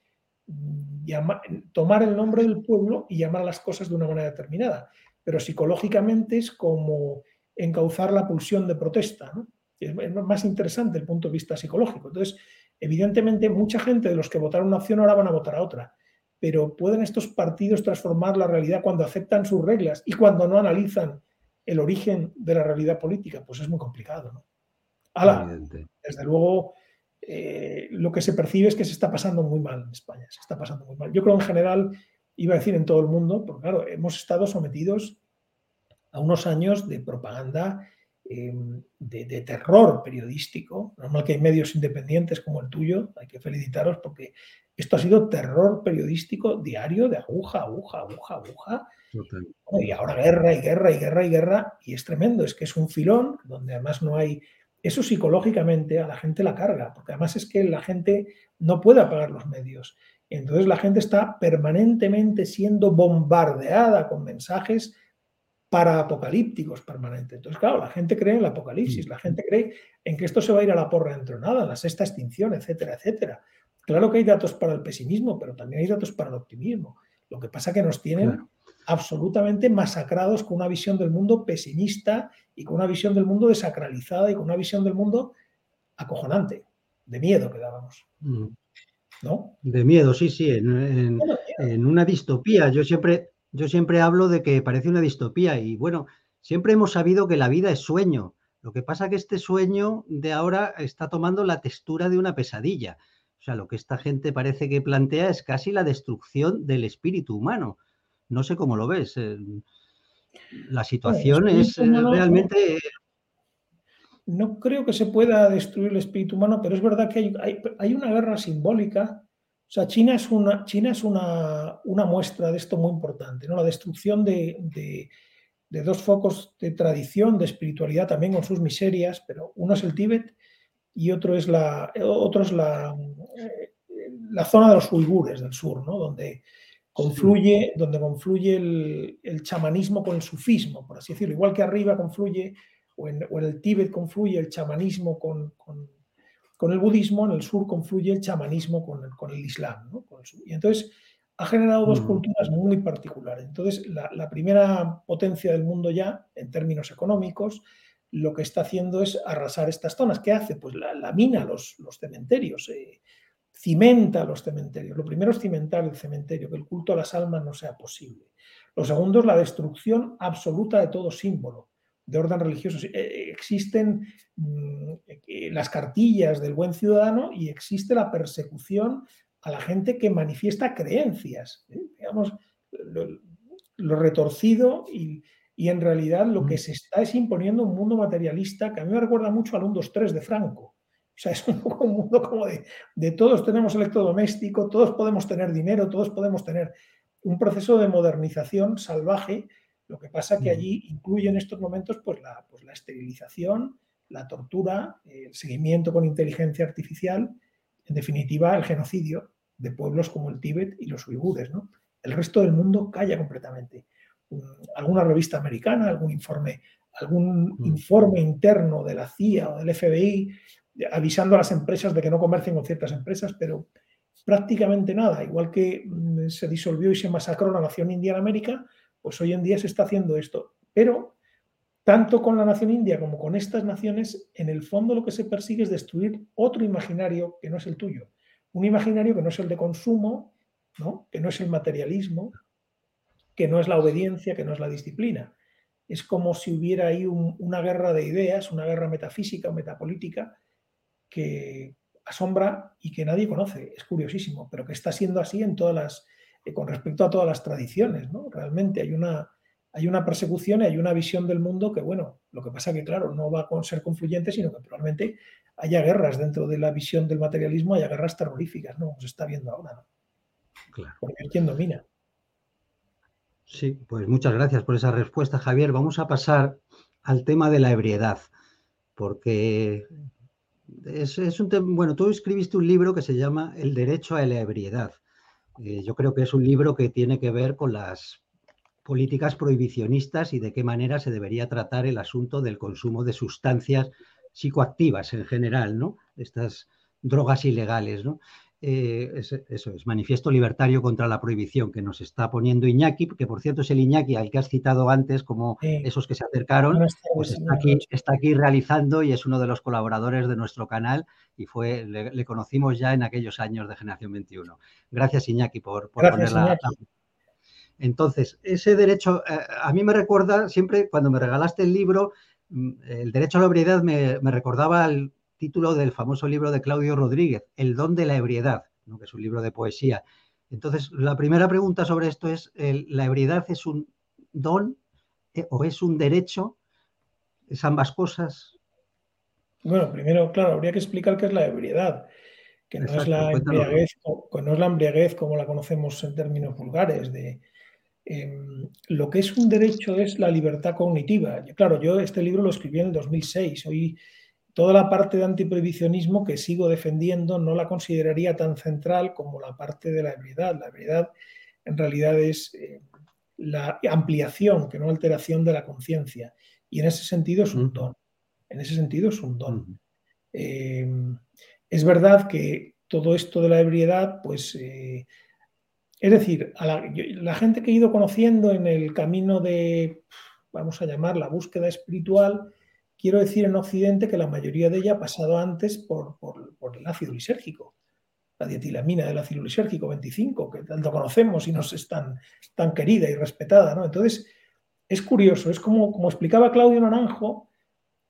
tomar el nombre del pueblo y llamar las cosas de una manera determinada. Pero psicológicamente es como encauzar la pulsión de protesta. Es más interesante el punto de vista psicológico. Entonces, evidentemente, mucha gente de los que votaron una opción ahora van a votar a otra. Pero ¿pueden estos partidos transformar la realidad cuando aceptan sus reglas y cuando no analizan el origen de la realidad política? Pues es muy complicado. ¿no? desde luego, eh, lo que se percibe es que se está pasando muy mal en España, se está pasando muy mal. Yo creo en general, iba a decir en todo el mundo, porque claro, hemos estado sometidos a unos años de propaganda, em, de, terror periodístico. Normal que hay medios independientes como el tuyo, hay que felicitaros porque esto ha sido terror periodístico diario de aguja, aguja, aguja, aguja. Y ahora guerra y guerra y guerra y guerra, y es tremendo, es que es un filón donde además no hay eso psicológicamente a la gente la carga, porque además es que la gente no puede apagar los medios. Entonces la gente está permanentemente siendo bombardeada con mensajes para apocalípticos permanentes. Entonces, claro, la gente cree en el apocalipsis, la gente cree en que esto se va a ir a la porra dentro de nada, la sexta extinción, etcétera, etcétera. Claro que hay datos para el pesimismo, pero también hay datos para el optimismo. Lo que pasa que nos tienen absolutamente masacrados con una visión del mundo pesimista y con una visión del mundo desacralizada y con una visión del mundo acojonante, de miedo que dábamos. Mm. ¿No? De miedo, sí, sí, en, una distopía. Yo siempre, yo siempre hablo de que parece una distopía y bueno, siempre hemos sabido que la vida es sueño. Lo que pasa es que este sueño de ahora está tomando la textura de una pesadilla. O sea, lo que esta gente parece que plantea es casi la destrucción del espíritu humano. No sé cómo lo ves. Eh, la situación es eh, realmente... No creo que se pueda destruir el espíritu humano, pero es verdad que hay, una guerra simbólica. O sea, China es una, China es una, muestra de esto muy importante, ¿no? La destrucción de, dos focos de tradición, de espiritualidad, también con sus miserias, pero uno es el Tíbet y otro es la, otro es la, eh, la zona de los uigures del sur, ¿no? Donde, confluye, donde confluye el, chamanismo con el sufismo, por así decirlo. Igual que arriba confluye, o en, el Tíbet confluye el chamanismo con, el budismo, en el sur confluye el chamanismo con el, con el islam. y entonces ha generado dos mm. culturas muy particulares. Entonces, la, primera potencia del mundo ya, en términos económicos, lo que está haciendo es arrasar estas zonas. ¿Qué hace? Pues la, mina los, los cementerios. Eh, cimenta los cementerios. Lo primero es cimentar el cementerio, que el culto a las almas no sea posible. Lo segundo es la destrucción absoluta de todo símbolo de orden religioso. Eh, existen mm, eh, las cartillas del buen ciudadano y existe la persecución a la gente que manifiesta creencias. ¿eh? Digamos, lo, retorcido y, y en realidad lo que mm. se está es imponiendo un mundo materialista que a mí me recuerda mucho al 1, 2, 3 de Franco. O sea, es un, mundo como de, de todos tenemos electrodoméstico, todos podemos tener dinero, todos podemos tener un proceso de modernización salvaje. Lo que pasa que mm. allí incluye en estos momentos pues la, pues la esterilización, la tortura, el seguimiento con inteligencia artificial, en definitiva el genocidio de pueblos como el Tíbet y los uigures. ¿no? El resto del mundo calla completamente. Alguna revista americana, algún informe, algún mm. informe interno de la CIA o del FBI avisando a las empresas de que no comercien con ciertas empresas, pero prácticamente nada. Igual que mm, se disolvió y se masacró la nación india en América, pues hoy en día se está haciendo esto. Pero tanto con la nación india como con estas naciones, en el fondo lo que se persigue es destruir otro imaginario que no es el tuyo. Un imaginario que no es el de consumo, ¿no? que no es el materialismo, que no es la obediencia, que no es la disciplina. Es como si hubiera ahí una guerra de ideas, una guerra metafísica o metapolítica que, asombra y que nadie conoce. Es curiosísimo, pero que está siendo así en todas las, eh, con respecto a todas las tradiciones. ¿no? Realmente hay una, hay una persecución y hay una visión del mundo que, bueno, lo que pasa que, claro, no va a ser confluyente, sino que probablemente haya guerras dentro de la visión del materialismo, haya guerras terroríficas, ¿no? Como se está viendo ahora, ¿no? Claro. Porque quién domina. Sí, pues muchas gracias por esa respuesta, Javier. Vamos a pasar al tema de la ebriedad, porque es, un tema, bueno, tú escribiste un libro que se llama El derecho a la ebriedad. Eh, yo creo que es un libro que tiene que ver con las políticas prohibicionistas y de qué manera se debería tratar el asunto del consumo de sustancias psicoactivas en general, ¿no? Estas drogas ilegales, ¿no? Eh, eso es, manifiesto libertario contra la prohibición que nos está poniendo Iñaki, que por cierto es el Iñaki al que has citado antes como esos que se acercaron, pues está aquí, está aquí realizando y es uno de los colaboradores de nuestro canal y fue, le, conocimos ya en aquellos años de Generación 21. Gracias Iñaki por, por ponerla. Entonces, ese derecho, eh, a mí me recuerda siempre cuando me regalaste el libro, mm, el derecho a la ebriedad me, me recordaba el título del famoso libro de Claudio Rodríguez, El don de la ebriedad, que es un libro de poesía. Entonces, la primera pregunta sobre esto es, ¿la ebriedad es un don eh, o es un derecho? ¿Es ambas cosas? Bueno, primero, claro, habría que explicar qué es la ebriedad, que no, es la embriaguez, no es la embriaguez como la conocemos en términos vulgares, de, em, lo que es un derecho es la libertad cognitiva. Claro, yo este libro lo escribí en el 2006. Hoy toda la parte de antiprohibicionismo que sigo defendiendo no la consideraría tan central como la parte de la ebriedad. La ebriedad en realidad es eh, la ampliación, que no alteración de la conciencia. Y en ese sentido es un don. En ese sentido es un don. Eh, es verdad que todo esto de la ebriedad, pues, eh, es decir, a la, la gente que he ido conociendo en el camino de, vamos a llamar, la búsqueda espiritual, quiero decir en Occidente que la mayoría de ella ha pasado antes por, el ácido lisérgico, la dietilamina del ácido lisérgico 25, que tanto conocemos y nos es tan, querida y respetada. ¿no? Entonces, es curioso, es como, como explicaba Claudio Naranjo,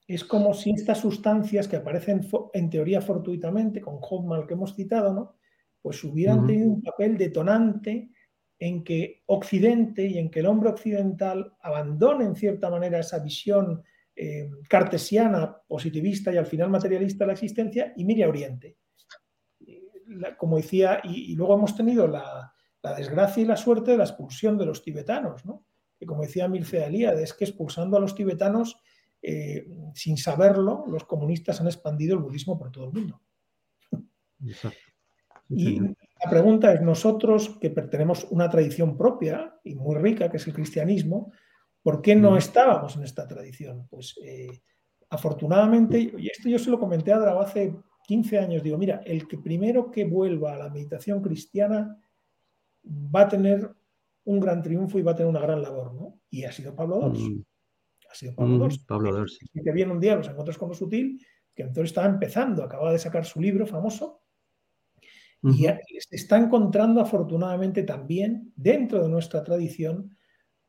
es como si estas sustancias que aparecen en teoría fortuitamente, con Hoffman que hemos citado, ¿no? pues hubieran tenido un papel detonante en que Occidente y en que el hombre occidental abandone en cierta manera esa visión eh, cartesiana, positivista y al final materialista de la existencia y mire a Oriente. como decía, y, luego hemos tenido la, desgracia y la suerte de la expulsión de los tibetanos, ¿no? que como decía Mircea Eliade, es que expulsando a los tibetanos, eh, sin saberlo, los comunistas han expandido el budismo por todo el mundo. Y la pregunta es, nosotros que pertenecemos a una tradición propia y muy rica, que es el cristianismo, ¿Por qué no estábamos en esta tradición? Pues eh, afortunadamente, y esto yo se lo comenté a Drao hace 15 años, digo, mira, el que primero que vuelva a la meditación cristiana va a tener un gran triunfo y va a tener una gran labor, ¿no? Y ha sido Pablo II. Mm. Ha sido Pablo II. Mm, Pablo II. Y que viene un día los encuentros con lo sutil, que entonces estaba empezando, acababa de sacar su libro famoso, y se está encontrando afortunadamente también dentro de nuestra tradición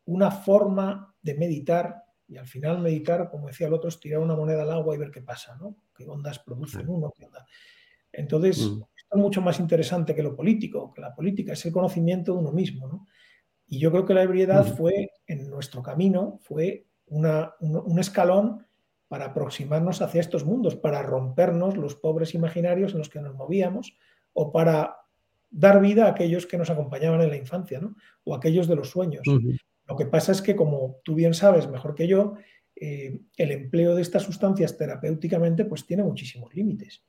una forma de meditar y al final meditar, como decía el otro, es tirar una moneda al agua y ver qué pasa, ¿no? ¿Qué ondas producen uno? ¿Qué onda? Entonces, mm. esto es mucho más interesante que lo político, que la política es el conocimiento de uno mismo, ¿no? Y yo creo que la ebriedad fue, en nuestro camino, fue un, escalón para aproximarnos hacia estos mundos, para rompernos los pobres imaginarios en los que nos movíamos o para dar vida a aquellos que nos acompañaban en la infancia, ¿no? O aquellos de los sueños. Lo que pasa es que, como tú bien sabes mejor que yo, eh, el empleo de estas sustancias terapéuticamente pues tiene muchísimos límites.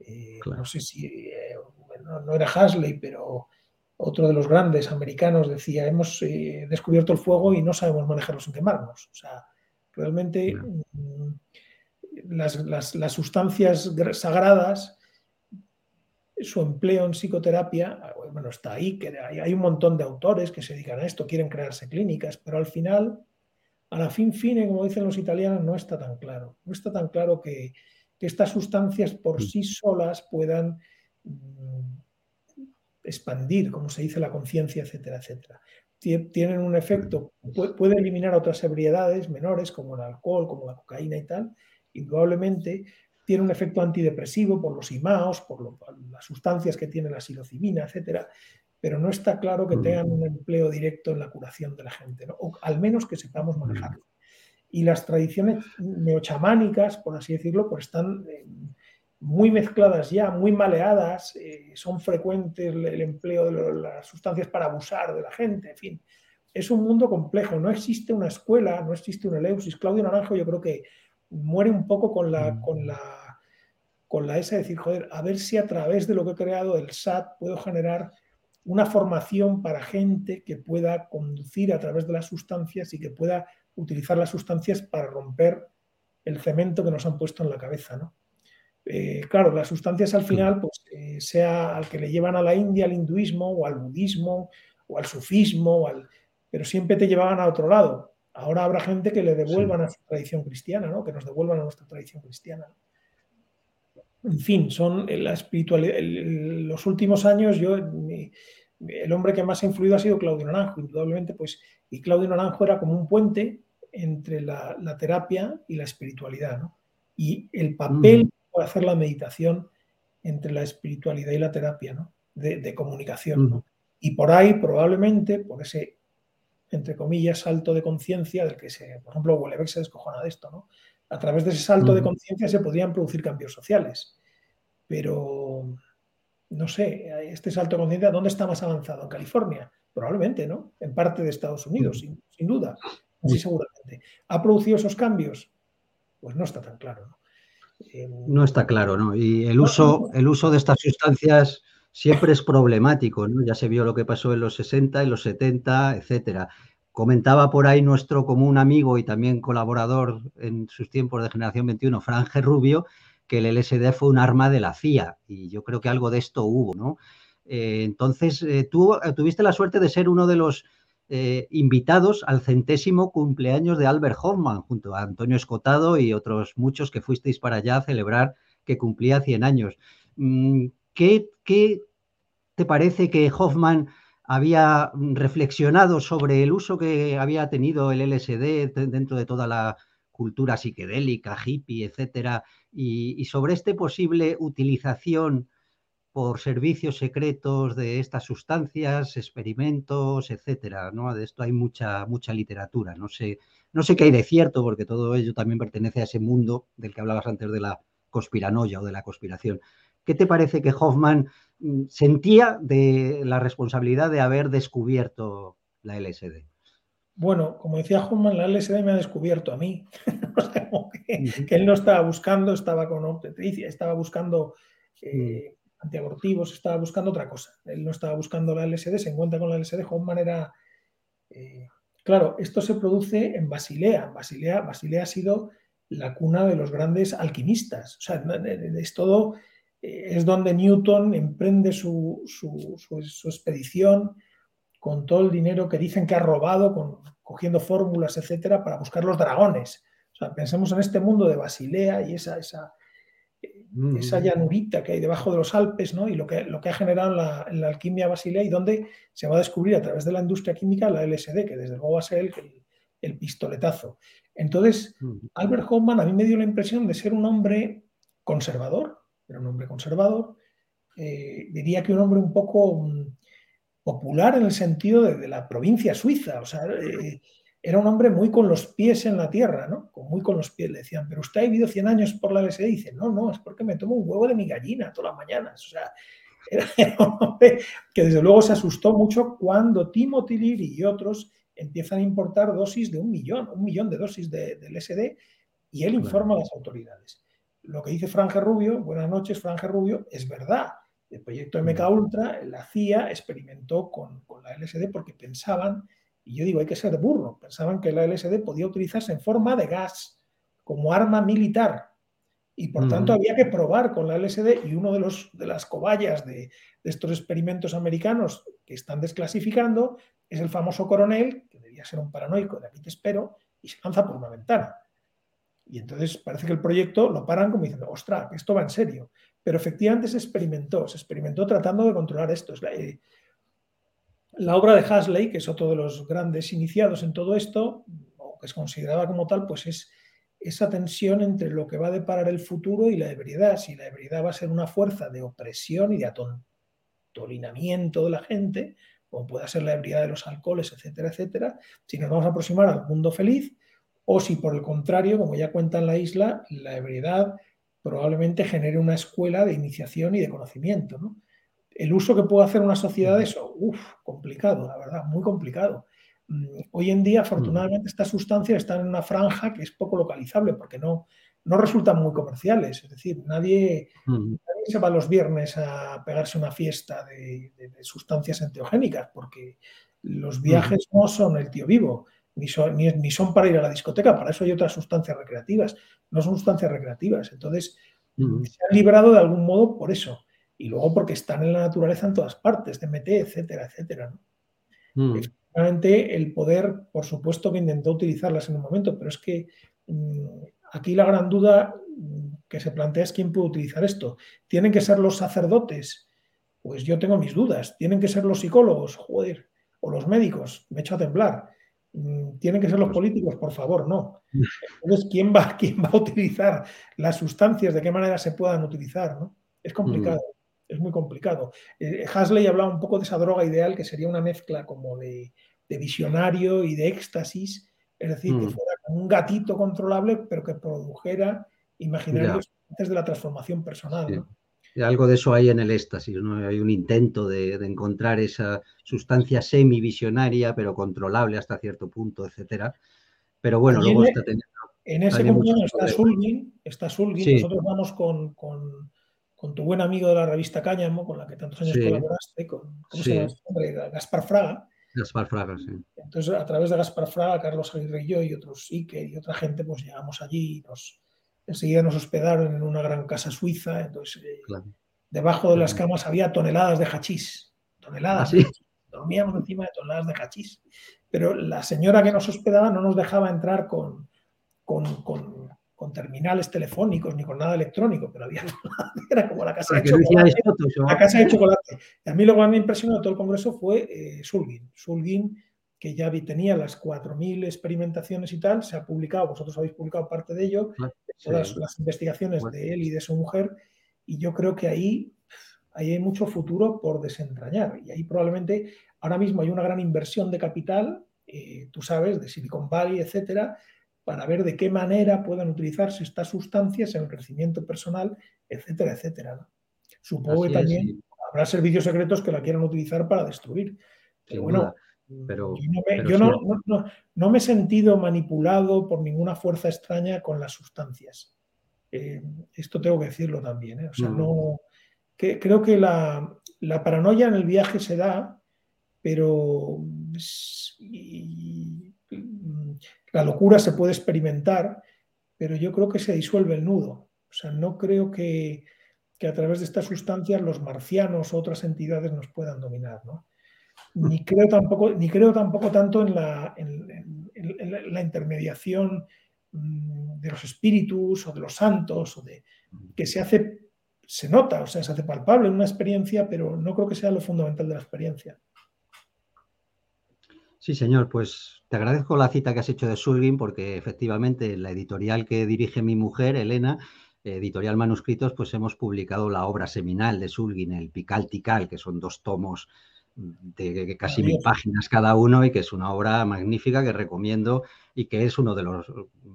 Eh, no sé si, eh, no, era Hasley, pero otro de los grandes americanos decía, hemos descubierto el fuego y no sabemos manejarlo sin quemarnos. O sea, realmente mm, las, sustancias sagradas su empleo en psicoterapia, bueno, está ahí, que hay, un montón de autores que se dedican a esto, quieren crearse clínicas, pero al final, a la fin fine, como dicen los italianos, no está tan claro. No está tan claro que, estas sustancias por sí solas puedan mm, expandir, como se dice, la conciencia, etcétera, etcétera. Tienen un efecto, puede eliminar otras ebriedades menores, como el alcohol, como la cocaína y tal, indudablemente, tiene un efecto antidepresivo por los imaos, por, las sustancias que tiene la psilocibina, etcétera, pero no está claro que mm. tengan un empleo directo en la curación de la gente, o al menos que sepamos manejarlo. Y las tradiciones neochamánicas, por así decirlo, pues están eh, muy mezcladas ya, muy maleadas, eh, son frecuentes el, empleo de las sustancias para abusar de la gente, en fin. Es un mundo complejo, no existe una escuela, no existe un Eleusis. Claudio Naranjo yo creo que muere un poco con la, mm. con la, con la esa de decir, joder, a ver si a través de lo que he creado el SAT puedo generar una formación para gente que pueda conducir a través de las sustancias y que pueda utilizar las sustancias para romper el cemento que nos han puesto en la cabeza, ¿no? Eh, claro, las sustancias al final, pues eh, sea al que le llevan a la India, al hinduismo o al budismo o al sufismo, al... pero siempre te llevaban a otro lado. Ahora habrá gente que le devuelvan a su tradición cristiana, ¿no? que nos devuelvan a nuestra tradición cristiana. En fin, son la espiritualidad. los últimos años, yo, el hombre que más ha influido ha sido Claudio Naranjo, indudablemente, pues, y Claudio Naranjo era como un puente entre la, terapia y la espiritualidad, ¿no? Y el papel mm. de hacer la meditación entre la espiritualidad y la terapia, ¿no? De, comunicación, ¿no? Y por ahí, probablemente, por ese entre comillas, salto de conciencia del que, se, por ejemplo, Wellebeck se descojona de esto, ¿no? A través de ese salto de conciencia se podrían producir cambios sociales, pero no sé, este salto de conciencia, ¿dónde está más avanzado? ¿En California? Probablemente, ¿no? En parte de Estados Unidos, sin, duda, sí, seguramente. ¿Ha producido esos cambios? Pues no está tan claro, ¿no? no está claro, ¿no? Y el uso, el uso de estas sustancias siempre es problemático, ¿no? Ya se vio lo que pasó en los 60, en los 70, etcétera. Comentaba por ahí nuestro común amigo y también colaborador en sus tiempos de Generación 21, Franje Rubio, que el LSD fue un arma de la CIA y yo creo que algo de esto hubo, ¿no? Eh, entonces, eh, tú eh, tuviste la suerte de ser uno de los invitados al centésimo cumpleaños de Albert Hoffman, junto a Antonio Escotado y otros muchos que fuisteis para allá a celebrar que cumplía 100 años. ¿Qué, te parece que Hoffman había reflexionado sobre el uso que había tenido el LSD dentro de toda la cultura psiquedélica, hippie, etcétera, y, sobre este posible utilización por servicios secretos de estas sustancias, experimentos, etcétera. De esto hay mucha, mucha literatura. No sé, no sé qué hay de cierto, porque todo ello también pertenece a ese mundo del que hablabas antes de la conspiranoia o de la conspiración. ¿Qué te parece que Hoffman mm, sentía de la responsabilidad de haber descubierto la LSD? Bueno, como decía Hoffman, la LSD me ha descubierto a mí. que, él no estaba buscando, estaba con obstetricia, estaba buscando eh, mm. antiabortivos, estaba buscando otra cosa. Él no estaba buscando la LSD, se encuentra con la LSD. Hoffman era. Eh, claro, esto se produce en Basilea. Basilea. Basilea ha sido la cuna de los grandes alquimistas. O sea, es todo es donde Newton emprende su, expedición con todo el dinero que dicen que ha robado, cogiendo fórmulas, etcétera, para buscar los dragones. O sea, pensemos en este mundo de Basilea y esa, esa, mm. esa llanurita que hay debajo de los Alpes, ¿no? Y lo que, lo que ha generado en la, alquimia Basilea y donde se va a descubrir a través de la industria química la LSD, que desde luego va a ser el, el pistoletazo. Entonces, mm. Albert Hoffman a mí me dio la impresión de ser un hombre conservador, era un hombre conservador, eh, diría que un hombre un poco, mm, popular en el sentido de, la provincia suiza, o sea, eh, era un hombre muy con los pies en la tierra, ¿no? Muy con los pies. Le decían, pero usted ha vivido 100 años por la LSD. Y dice, no, no, es porque me tomo un huevo de mi gallina todas las mañanas. O sea, era un hombre que desde luego se asustó mucho cuando Timothy Leary y otros empiezan a importar dosis de un millón, un millón de dosis de, del LSD, y él informa a las autoridades. Lo que dice Franje Rubio, buenas noches, Franje Rubio, es verdad el proyecto MK Ultra, la CIA experimentó con, la LSD porque pensaban, y yo digo, hay que ser burro, pensaban que la LSD podía utilizarse en forma de gas, como arma militar. Y por tanto había que probar con la LSD y uno de, los, de las cobayas de, estos experimentos americanos que están desclasificando es el famoso coronel, que debía ser un paranoico, de aquí te espero, y se lanza por una ventana. Y entonces parece que el proyecto lo paran como diciendo, ostras, esto va en serio. Pero efectivamente se experimentó, se experimentó tratando de controlar esto. Eh, la, obra de Hasley, que es otro de los grandes iniciados en todo esto, o que es considerada como tal, pues es esa tensión entre lo que va a deparar el futuro y la ebriedad. Si la ebriedad va a ser una fuerza de opresión y de atontolinamiento de la gente, como pueda ser la ebriedad de los alcoholes, etcétera, etcétera, si nos vamos a aproximar al mundo feliz, o si por el contrario, como ya cuenta en la isla, la ebriedad probablemente genere una escuela de iniciación y de conocimiento. ¿no? El uso que puede hacer una sociedad de eso, uff, complicado, la verdad, muy complicado. Mm, hoy en día, afortunadamente, estas sustancias están en una franja que es poco localizable porque no, no resultan muy comerciales. Es decir, nadie, se va los viernes a pegarse una fiesta de, sustancias enteogénicas porque los viajes no son el tío vivo ni son, para ir a la discoteca, para eso hay otras sustancias recreativas, no son sustancias recreativas. Entonces, se han librado de algún modo por eso. Y luego porque están en la naturaleza en todas partes, DMT, etcétera, etcétera. Efectivamente, el poder, por supuesto que intentó utilizarlas en un momento, pero es que mm, aquí la gran duda mm, que se plantea es quién puede utilizar esto. ¿Tienen que ser los sacerdotes? Pues yo tengo mis dudas. ¿Tienen que ser los psicólogos? Joder. O los médicos. Me echo a temblar. Mm, tienen que ser los pues políticos, por favor, no. Entonces, ¿quién va, ¿quién va a utilizar las sustancias? ¿De qué manera se puedan utilizar? ¿no? Es complicado, es muy complicado. Eh, Hasley hablaba un poco de esa droga ideal que sería una mezcla como de, visionario y de éxtasis, es decir, que fuera como un gatito controlable, pero que produjera imaginarios antes de la transformación personal. ¿no? Algo de eso hay en el éxtasis, ¿no? Hay un intento de, encontrar esa sustancia semivisionaria, pero controlable hasta cierto punto, etcétera. Pero bueno, luego está teniendo. En ese cumpleaños está Sulgin, está Sulgin. Nosotros vamos con, con, con, tu buen amigo de la revista Cáñamo, con la que tantos años colaboraste, con ¿cómo se llama este Gaspar Fraga. Gaspar Fraga, sí. Entonces, a través de Gaspar Fraga, Carlos Aguirre y yo y otros Iker y otra gente, pues llegamos allí y nos, Enseguida nos hospedaron en una gran casa suiza, entonces eh, debajo de las camas había toneladas de hachís, toneladas. ¿Ah, Dormíamos encima de toneladas de hachís. Pero la señora que nos hospedaba no nos dejaba entrar con, con, terminales telefónicos ni con nada electrónico, pero había era como la casa de chocolate. la casa de chocolate. Y a mí lo que más me impresionó de todo el congreso fue eh, Sulgin. Sulgin que ya tenía las 4.000 experimentaciones y tal, se ha publicado, vosotros habéis publicado parte de ello, ah, todas las investigaciones de él y de su mujer, y yo creo que ahí, ahí hay mucho futuro por desentrañar. Y ahí probablemente ahora mismo hay una gran inversión de capital, eh, tú sabes, de Silicon Valley, etcétera, para ver de qué manera pueden utilizarse estas sustancias en el crecimiento personal, etcétera, etcétera. Supongo que también habrá servicios secretos que la quieran utilizar para destruir. Pero bueno, pero, yo, no me, he sentido manipulado por ninguna fuerza extraña con las sustancias. Eh, esto tengo que decirlo también. ¿eh? O sea, no, que, creo que la, paranoia en el viaje se da, pero la locura se puede experimentar, pero yo creo que se disuelve el nudo. O sea, no creo que, que a través de estas sustancias los marcianos o otras entidades nos puedan dominar. ¿no? Ni creo tampoco, ni creo tampoco tanto en la, la intermediación mm, de los espíritus o de los santos, o de, que se hace, se nota, o sea, se hace palpable en una experiencia, pero no creo que sea lo fundamental de la experiencia. Sí, señor, pues te agradezco la cita que has hecho de Sulgin, porque efectivamente la editorial que dirige mi mujer, Elena, editorial Manuscritos, pues hemos publicado la obra seminal de Sulgin, el Pical Tical, que son dos tomos de casi mil páginas cada uno y que es una obra magnífica que recomiendo y que es uno de los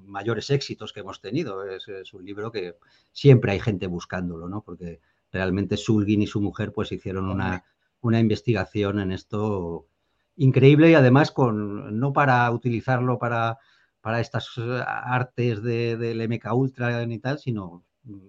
mayores éxitos que hemos tenido. Es, un libro que siempre hay gente buscándolo, ¿no? Porque realmente Sulgin y su mujer pues hicieron una, una investigación en esto increíble y además con no para utilizarlo para, para estas artes del MK Ultra ni tal, sino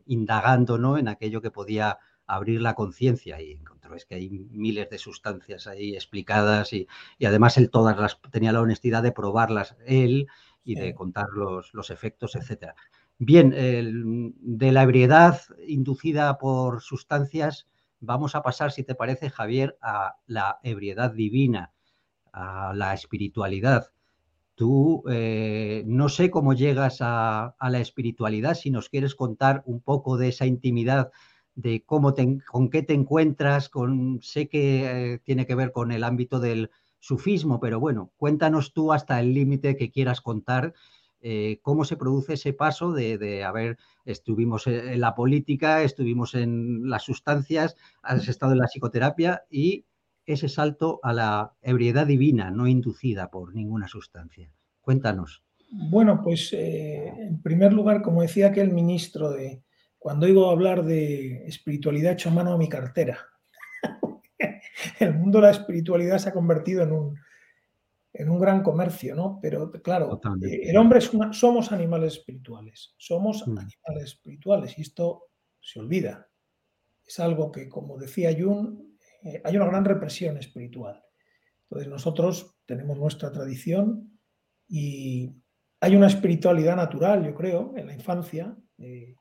indagando ¿no? en aquello que podía abrir la conciencia y encontró es que hay miles de sustancias ahí explicadas y, además él todas las tenía la honestidad de probarlas él y de contar los, los efectos, etcétera. Bien, de la ebriedad inducida por sustancias, vamos a pasar, si te parece, Javier, a la ebriedad divina, a la espiritualidad. Tú eh, no sé cómo llegas a, a, la espiritualidad, si nos quieres contar un poco de esa intimidad de cómo con qué te encuentras, con, sé que eh, tiene que ver con el ámbito del sufismo, pero bueno, cuéntanos tú hasta el límite que quieras contar, eh, cómo se produce ese paso de, de, a ver, estuvimos en la política, estuvimos en las sustancias, has estado en la psicoterapia y ese salto a la ebriedad divina, no inducida por ninguna sustancia. Cuéntanos. Bueno, pues eh, en primer lugar, como decía aquel ministro de, cuando oigo hablar de espiritualidad, hecho mano a mi cartera. el mundo de la espiritualidad se ha convertido en un, en un gran comercio, ¿no? Pero claro, eh, el hombre es una, somos animales espirituales, somos mm. animales espirituales y esto se olvida. Es algo que, como decía Jung, eh, hay una gran represión espiritual. Entonces nosotros tenemos nuestra tradición y hay una espiritualidad natural, yo creo, en la infancia. Eh,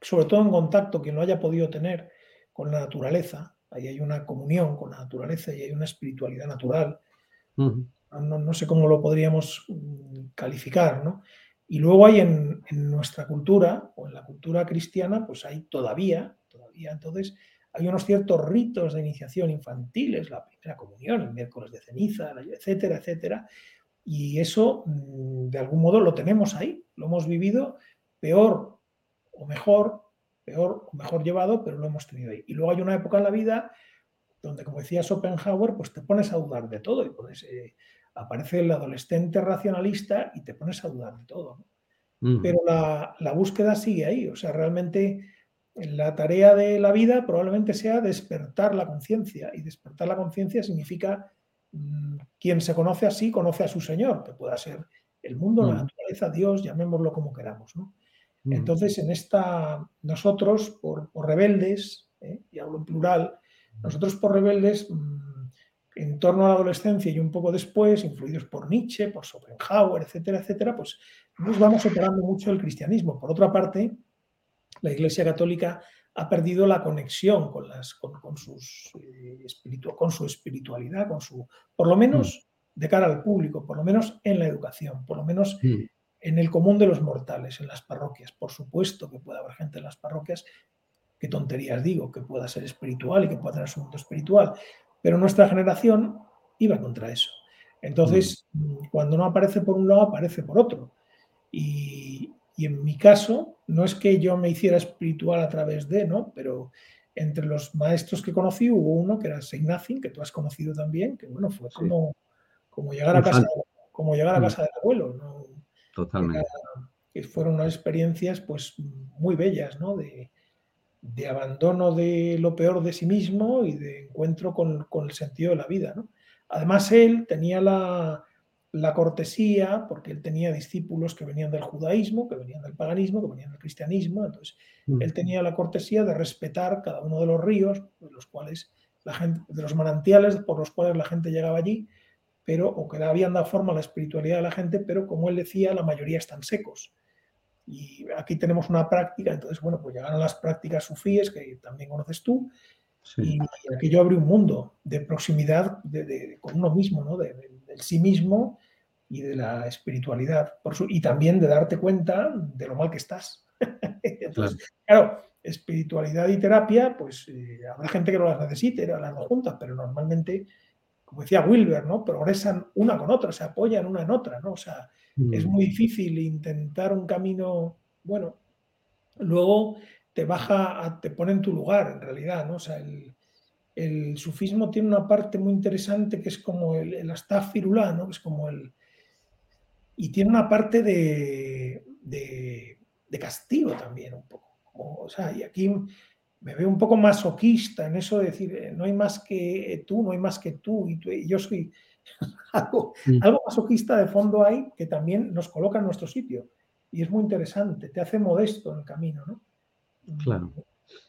sobre todo en contacto, quien lo haya podido tener con la naturaleza, ahí hay una comunión con la naturaleza y hay una espiritualidad natural. no, sé cómo lo podríamos mm, calificar, ¿no? Y luego hay en, nuestra cultura, o en la cultura cristiana, pues hay todavía, todavía entonces, hay unos ciertos ritos de iniciación infantiles, la primera comunión, el miércoles de ceniza, etcétera, etcétera. Y eso, mm, de algún modo, lo tenemos ahí, lo hemos vivido peor o mejor, peor o mejor llevado, pero lo hemos tenido ahí. Y luego hay una época en la vida donde, como decía Schopenhauer, pues te pones a dudar de todo y eh, aparece el adolescente racionalista y te pones a dudar de todo. Pero la, búsqueda sigue ahí, o sea, realmente la tarea de la vida probablemente sea despertar la conciencia y despertar la conciencia significa mm, quien se conoce así conoce a su Señor, que pueda ser el mundo, la naturaleza, Dios, llamémoslo como queramos. ¿no? Mm. Entonces, en esta, nosotros, por, rebeldes, ¿eh? y hablo en plural, nosotros por rebeldes, mm, en torno a la adolescencia y un poco después, influidos por Nietzsche, por Schopenhauer, etcétera, etcétera, pues nos vamos separando mucho del cristianismo. Por otra parte, la Iglesia Católica ha perdido la conexión con, las, con, sus, eh, con su espiritualidad, con su, por lo menos mm. de cara al público, por lo menos en la educación, por lo menos en el común de los mortales, en las parroquias. Por supuesto que puede haber gente en las parroquias, qué tonterías digo, que pueda ser espiritual y que pueda tener su mundo espiritual, pero nuestra generación iba contra eso. Entonces, mm. cuando no aparece por un lado, aparece por otro. Y, en mi caso, no es que yo me hiciera espiritual a través de, ¿no? Pero entre los maestros que conocí hubo uno que era Saint que tú has conocido también, que bueno, fue como, como llegar a casa, como llegar a mm. casa del abuelo, ¿no? Totalmente. Que fueron unas experiencias pues muy bellas, ¿no? De, abandono de lo peor de sí mismo y de encuentro con, el sentido de la vida, ¿no? Además, él tenía la, cortesía, porque él tenía discípulos que venían del judaísmo, que venían del paganismo, que venían del cristianismo, entonces mm. él tenía la cortesía de respetar cada uno de los ríos, de los cuales la gente, de los manantiales por los cuales la gente llegaba allí, pero, o que habían dado forma a la espiritualidad de la gente, pero como él decía, la mayoría están secos. Y aquí tenemos una práctica, entonces, bueno, pues llegaron las prácticas sufíes, que también conoces tú, y aquí yo abrí un mundo de proximidad con uno mismo, ¿no? del sí mismo y de la espiritualidad, por y también de darte cuenta de lo mal que estás. entonces, claro. espiritualidad y terapia, pues eh, habrá gente que no las necesite, las dos juntas, pero normalmente como decía Wilber, ¿no? Progresan una con otra, se apoyan una en otra, ¿no? O sea, es mm. muy difícil intentar un camino, bueno, luego te baja, te pone en tu lugar, en realidad, ¿no? O sea, el, el sufismo tiene una parte muy interesante que es como el, el astafirulá, ¿no? Que es como el... Y tiene una parte de, de, castigo también un poco. o sea, y aquí me veo un poco masoquista en eso de decir, eh, no hay más que tú, no hay más que tú, y, tú, y yo soy algo, mm. algo masoquista de fondo hay que también nos coloca en nuestro sitio. Y es muy interesante, te hace modesto en el camino, ¿no? Claro.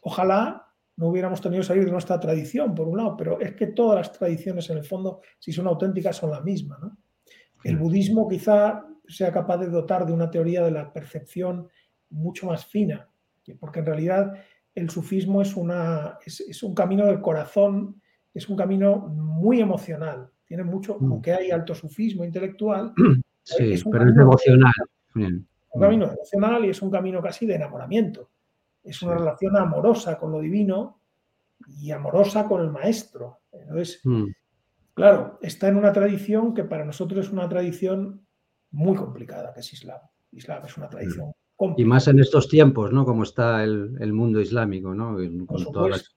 Ojalá no hubiéramos tenido que salir de nuestra tradición, por un lado, pero es que todas las tradiciones, en el fondo, si son auténticas, son la misma. ¿no? El budismo quizá sea capaz de dotar de una teoría de la percepción mucho más fina, porque en realidad el sufismo es, una, es, un camino del corazón, es un camino muy emocional. Tiene mucho, mm. aunque hay alto sufismo intelectual. Sí, pero es emocional. Un camino emocional y es un camino casi de enamoramiento. Es una relación amorosa con lo divino y amorosa con el maestro. Entonces, mm. claro, está en una tradición que para nosotros es una tradición muy complicada, que es Islam. Islam es una mm. tradición Y más en estos tiempos, ¿no? Como está el, mundo islámico, ¿no? Con todos los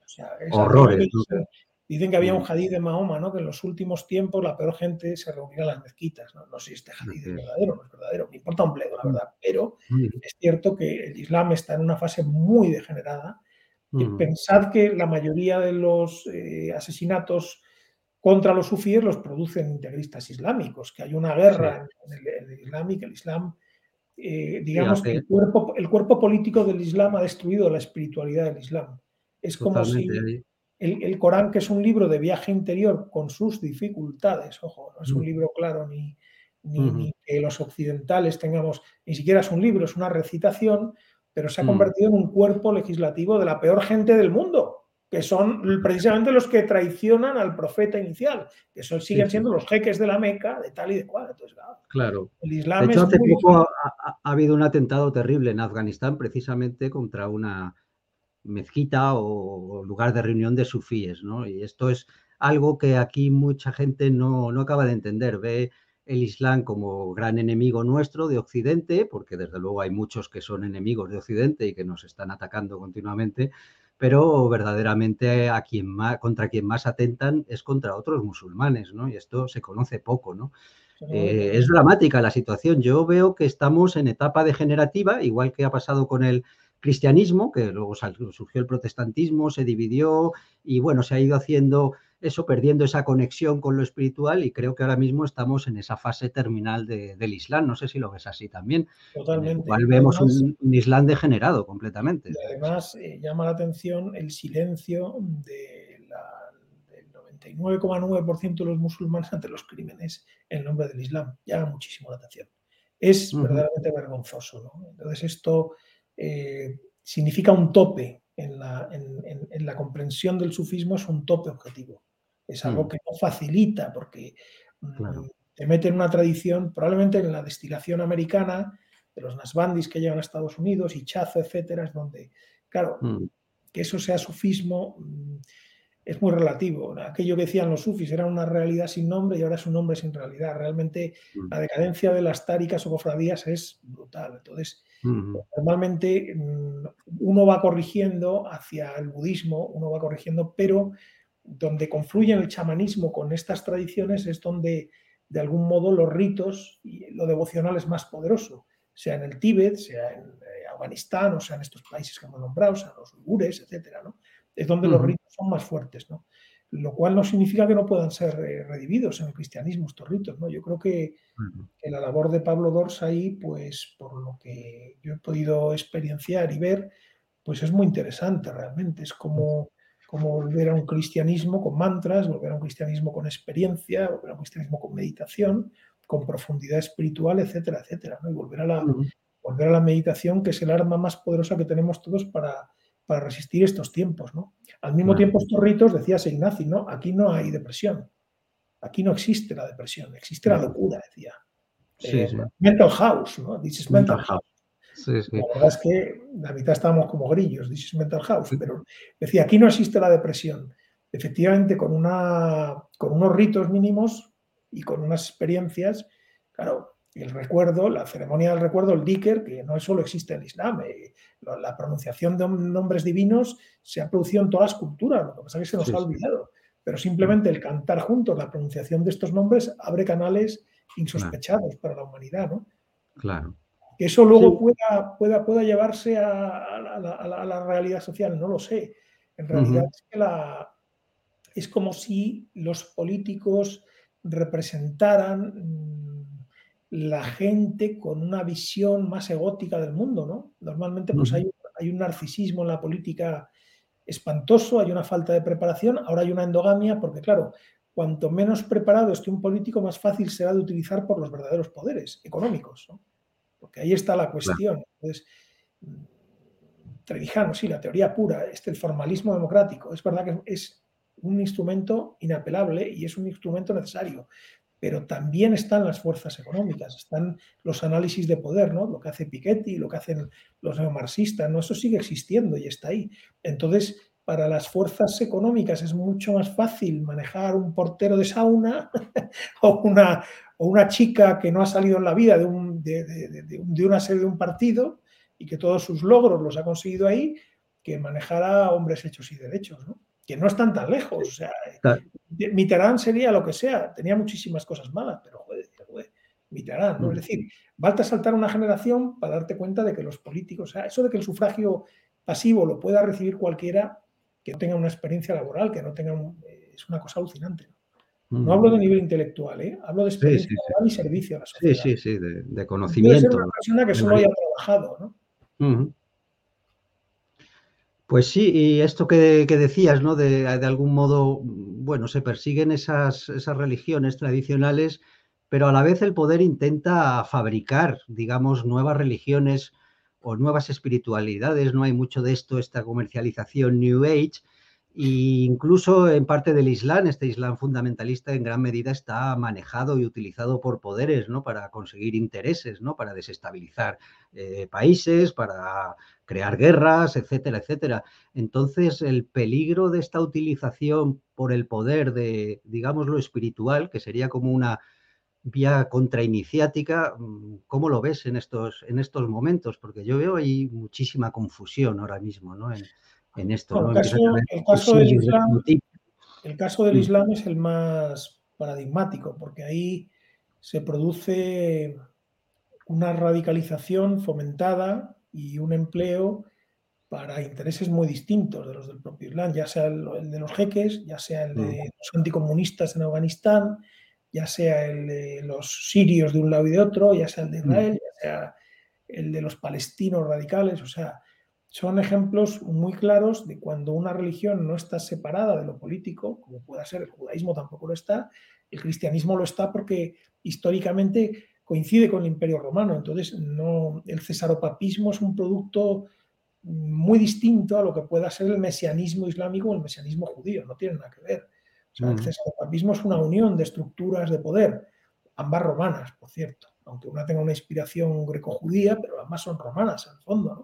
horrores. Dicen que había un mm. hadith de Mahoma, ¿no? Que en los últimos tiempos la peor gente se reunía en las mezquitas. No, no sé si este hadith es verdadero o no es verdadero, me importa un bledo, la verdad. Pero es cierto que el Islam está en una fase muy degenerada. Pensad que la mayoría de los eh, asesinatos contra los sufíes los producen integristas islámicos, que hay una guerra en, el, Islam y que el Islam, eh, digamos, el, cuerpo, el cuerpo político del Islam ha destruido la espiritualidad del Islam. Es como si el, Corán, que es un libro de viaje interior con sus dificultades, ojo, no es un libro claro ni, ni, que los occidentales tengamos, ni siquiera es un libro, es una recitación, pero se ha mm. convertido en un cuerpo legislativo de la peor gente del mundo, que son precisamente los que traicionan al profeta inicial, que son, siguen siendo los jeques de la Meca, de tal y de cual. Entonces, claro, El Islam de hecho, hace poco ha, habido un atentado terrible en Afganistán precisamente contra una mezquita o lugar de reunión de sufíes, ¿no? Y esto es algo que aquí mucha gente no, no acaba de entender. Ve el Islam como gran enemigo nuestro de Occidente, porque desde luego hay muchos que son enemigos de Occidente y que nos están atacando continuamente, pero verdaderamente a quien más, contra quien más atentan es contra otros musulmanes, ¿no? Y esto se conoce poco, ¿no? Eh, es dramática la situación. Yo veo que estamos en etapa degenerativa, igual que ha pasado con el cristianismo, que luego surgió el protestantismo, se dividió y bueno, se ha ido haciendo eso, perdiendo esa conexión con lo espiritual y creo que ahora mismo estamos en esa fase terminal del Islam. No sé si lo ves así también. Totalmente. Igual vemos un, Islam degenerado completamente. Y además eh, llama la atención el silencio de del 99,9% de los musulmanes ante los crímenes en nombre del Islam. Llama muchísimo la atención. Es verdaderamente vergonzoso. ¿no? Entonces esto eh, significa un tope en la, en, la, comprensión del sufismo, es un tope objetivo. Es algo mm. que no facilita porque mm, te mete en una tradición, probablemente en la destilación americana, de los nasbandis que llegan a Estados Unidos y Chazo, etcétera, es donde, claro, mm. que eso sea sufismo es muy relativo. Aquello que decían los sufis era una realidad sin nombre y ahora es un nombre sin realidad. Realmente la decadencia de las táricas o cofradías es brutal. Entonces, Normalmente mm, uno va corrigiendo hacia el budismo, uno va corrigiendo, pero donde confluyen el chamanismo con estas tradiciones es donde de algún modo los ritos y lo devocional es más poderoso, sea en el Tíbet, sea en eh, Afganistán, o sea en estos países que hemos nombrado, sea los uigures, etcétera, ¿no? Es donde los ritos son más fuertes, ¿no? lo cual no significa que no puedan ser eh, redividos en el cristianismo estos ritos, ¿no? Yo creo que, la labor de Pablo Dors ahí, pues por lo que yo he podido experienciar y ver, pues es muy interesante realmente, es como, como volver a un cristianismo con mantras, volver a un cristianismo con experiencia, volver a un cristianismo con meditación, con profundidad espiritual, etcétera, etcétera, ¿no? Y volver a la, volver a la meditación, que es el arma más poderosa que tenemos todos para para resistir estos tiempos, ¿no? Al mismo tiempo, estos ritos, decía Ignacio, ¿no? Aquí no hay depresión. Aquí no existe la depresión, existe la locura, decía. Eh, mental house, ¿no? This mental, house. La verdad es que la mitad estábamos como grillos, this mental house, pero decía, aquí no existe la depresión. Efectivamente, con, una, con unos ritos mínimos y con unas experiencias, claro, el recuerdo, la ceremonia del recuerdo, el diker, que no solo existe en el Islam. Eh, la pronunciación de nombres divinos se ha producido en todas las culturas, lo que pasa es que se nos ha olvidado. Pero simplemente el cantar juntos la pronunciación de estos nombres abre canales insospechados para la humanidad, ¿no? Claro. Que eso luego pueda, pueda, pueda llevarse a, la, realidad social, no lo sé. En realidad es que la, es como si los políticos representaran mm, la gente con una visión más egótica del mundo, ¿no? Normalmente pues hay, hay, un narcisismo en la política espantoso, hay una falta de preparación, ahora hay una endogamia, porque claro, cuanto menos preparado esté un político, más fácil será de utilizar por los verdaderos poderes económicos, ¿no? Porque ahí está la cuestión. Entonces, mm, Trevijano, sí, la teoría pura, este, el formalismo democrático, es verdad que es un instrumento inapelable y es un instrumento necesario, pero también están las fuerzas económicas, están los análisis de poder, ¿no? Lo que hace Piketty, lo que hacen los neomarxistas, ¿no? Eso sigue existiendo y está ahí. Entonces, para las fuerzas económicas es mucho más fácil manejar un portero de sauna o, una, o una chica que no ha salido en la vida de, un, de, de, una serie de un partido y que todos sus logros los ha conseguido ahí, que manejar a hombres hechos y derechos, ¿no? que no están tan lejos. O sea, Mitterrand sería lo que sea, tenía muchísimas cosas malas, pero joder, joder Mitterrand, ¿no? Es mm. decir, falta saltar una generación para darte cuenta de que los políticos, o sea, eso de que el sufragio pasivo lo pueda recibir cualquiera que no tenga una experiencia laboral, que no tenga eh, es una cosa alucinante. ¿no? No hablo de nivel intelectual, ¿eh? hablo de experiencia y servicio a la sociedad. Sí, sí, sí, de, conocimiento. Ser una persona que solo haya trabajado, ¿no? Pues sí, y esto que, decías, ¿no? De, algún modo, bueno, se persiguen esas, esas religiones tradicionales, pero a la vez el poder intenta fabricar, digamos, nuevas religiones o nuevas espiritualidades. No hay mucho de esto, esta comercialización New Age, e incluso en parte del Islam, este Islam fundamentalista en gran medida está manejado y utilizado por poderes, ¿no? Para conseguir intereses, ¿no? Para desestabilizar eh, países, para crear guerras, etcétera, etcétera. Entonces, el peligro de esta utilización por el poder de, digamos, lo espiritual, que sería como una vía contrainiciática, mm, ¿cómo lo ves en estos, en estos momentos? Porque yo veo ahí muchísima confusión ahora mismo, ¿no? Esto. el, caso, del Islam, es el más paradigmático, porque ahí se produce una radicalización fomentada y un empleo para intereses muy distintos de los del propio Islam, ya sea el, de los jeques, ya sea el de mm. los anticomunistas en Afganistán, ya sea el de los sirios de un lado y de otro, ya sea el de mm. Israel, ya sea el de los palestinos radicales, o sea, son ejemplos muy claros de cuando una religión no está separada de lo político, como pueda ser el judaísmo tampoco lo está, el cristianismo lo está porque históricamente coincide con el imperio romano, entonces no, el cesaropapismo es un producto muy distinto a lo que pueda ser el mesianismo islámico o el mesianismo judío, no tienen nada que ver. el cesaropapismo es una unión de estructuras de poder, ambas romanas, por cierto, aunque una tenga una inspiración greco-judía, pero ambas son romanas en el fondo.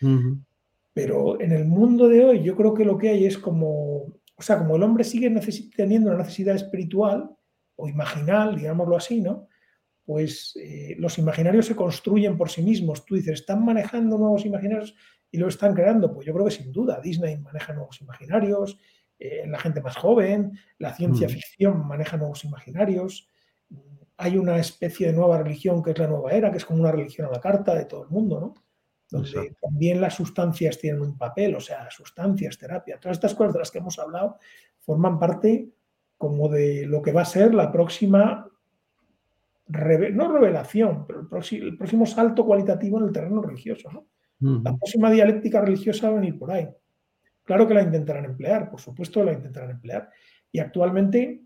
¿no? Pero en el mundo de hoy yo creo que lo que hay es como, o sea, como el hombre sigue teniendo una necesidad espiritual o imaginal, digámoslo así, ¿no? Pues eh, los imaginarios se construyen por sí mismos. Tú dices, ¿están manejando nuevos imaginarios y lo están creando? Pues yo creo que sin duda Disney maneja nuevos imaginarios, eh, la gente más joven, la ciencia mm. ficción maneja nuevos imaginarios. Hay una especie de nueva religión que es la nueva era, que es como una religión a la carta de todo el mundo, ¿no? Donde también las sustancias tienen un papel, o sea, sustancias, terapia, todas estas cosas de las que hemos hablado forman parte como de lo que va a ser la próxima, no revelación, pero el próximo, salto cualitativo en el terreno religioso. ¿no? La próxima dialéctica religiosa va a venir por ahí. Claro que la intentarán emplear, por supuesto la intentarán emplear. Y actualmente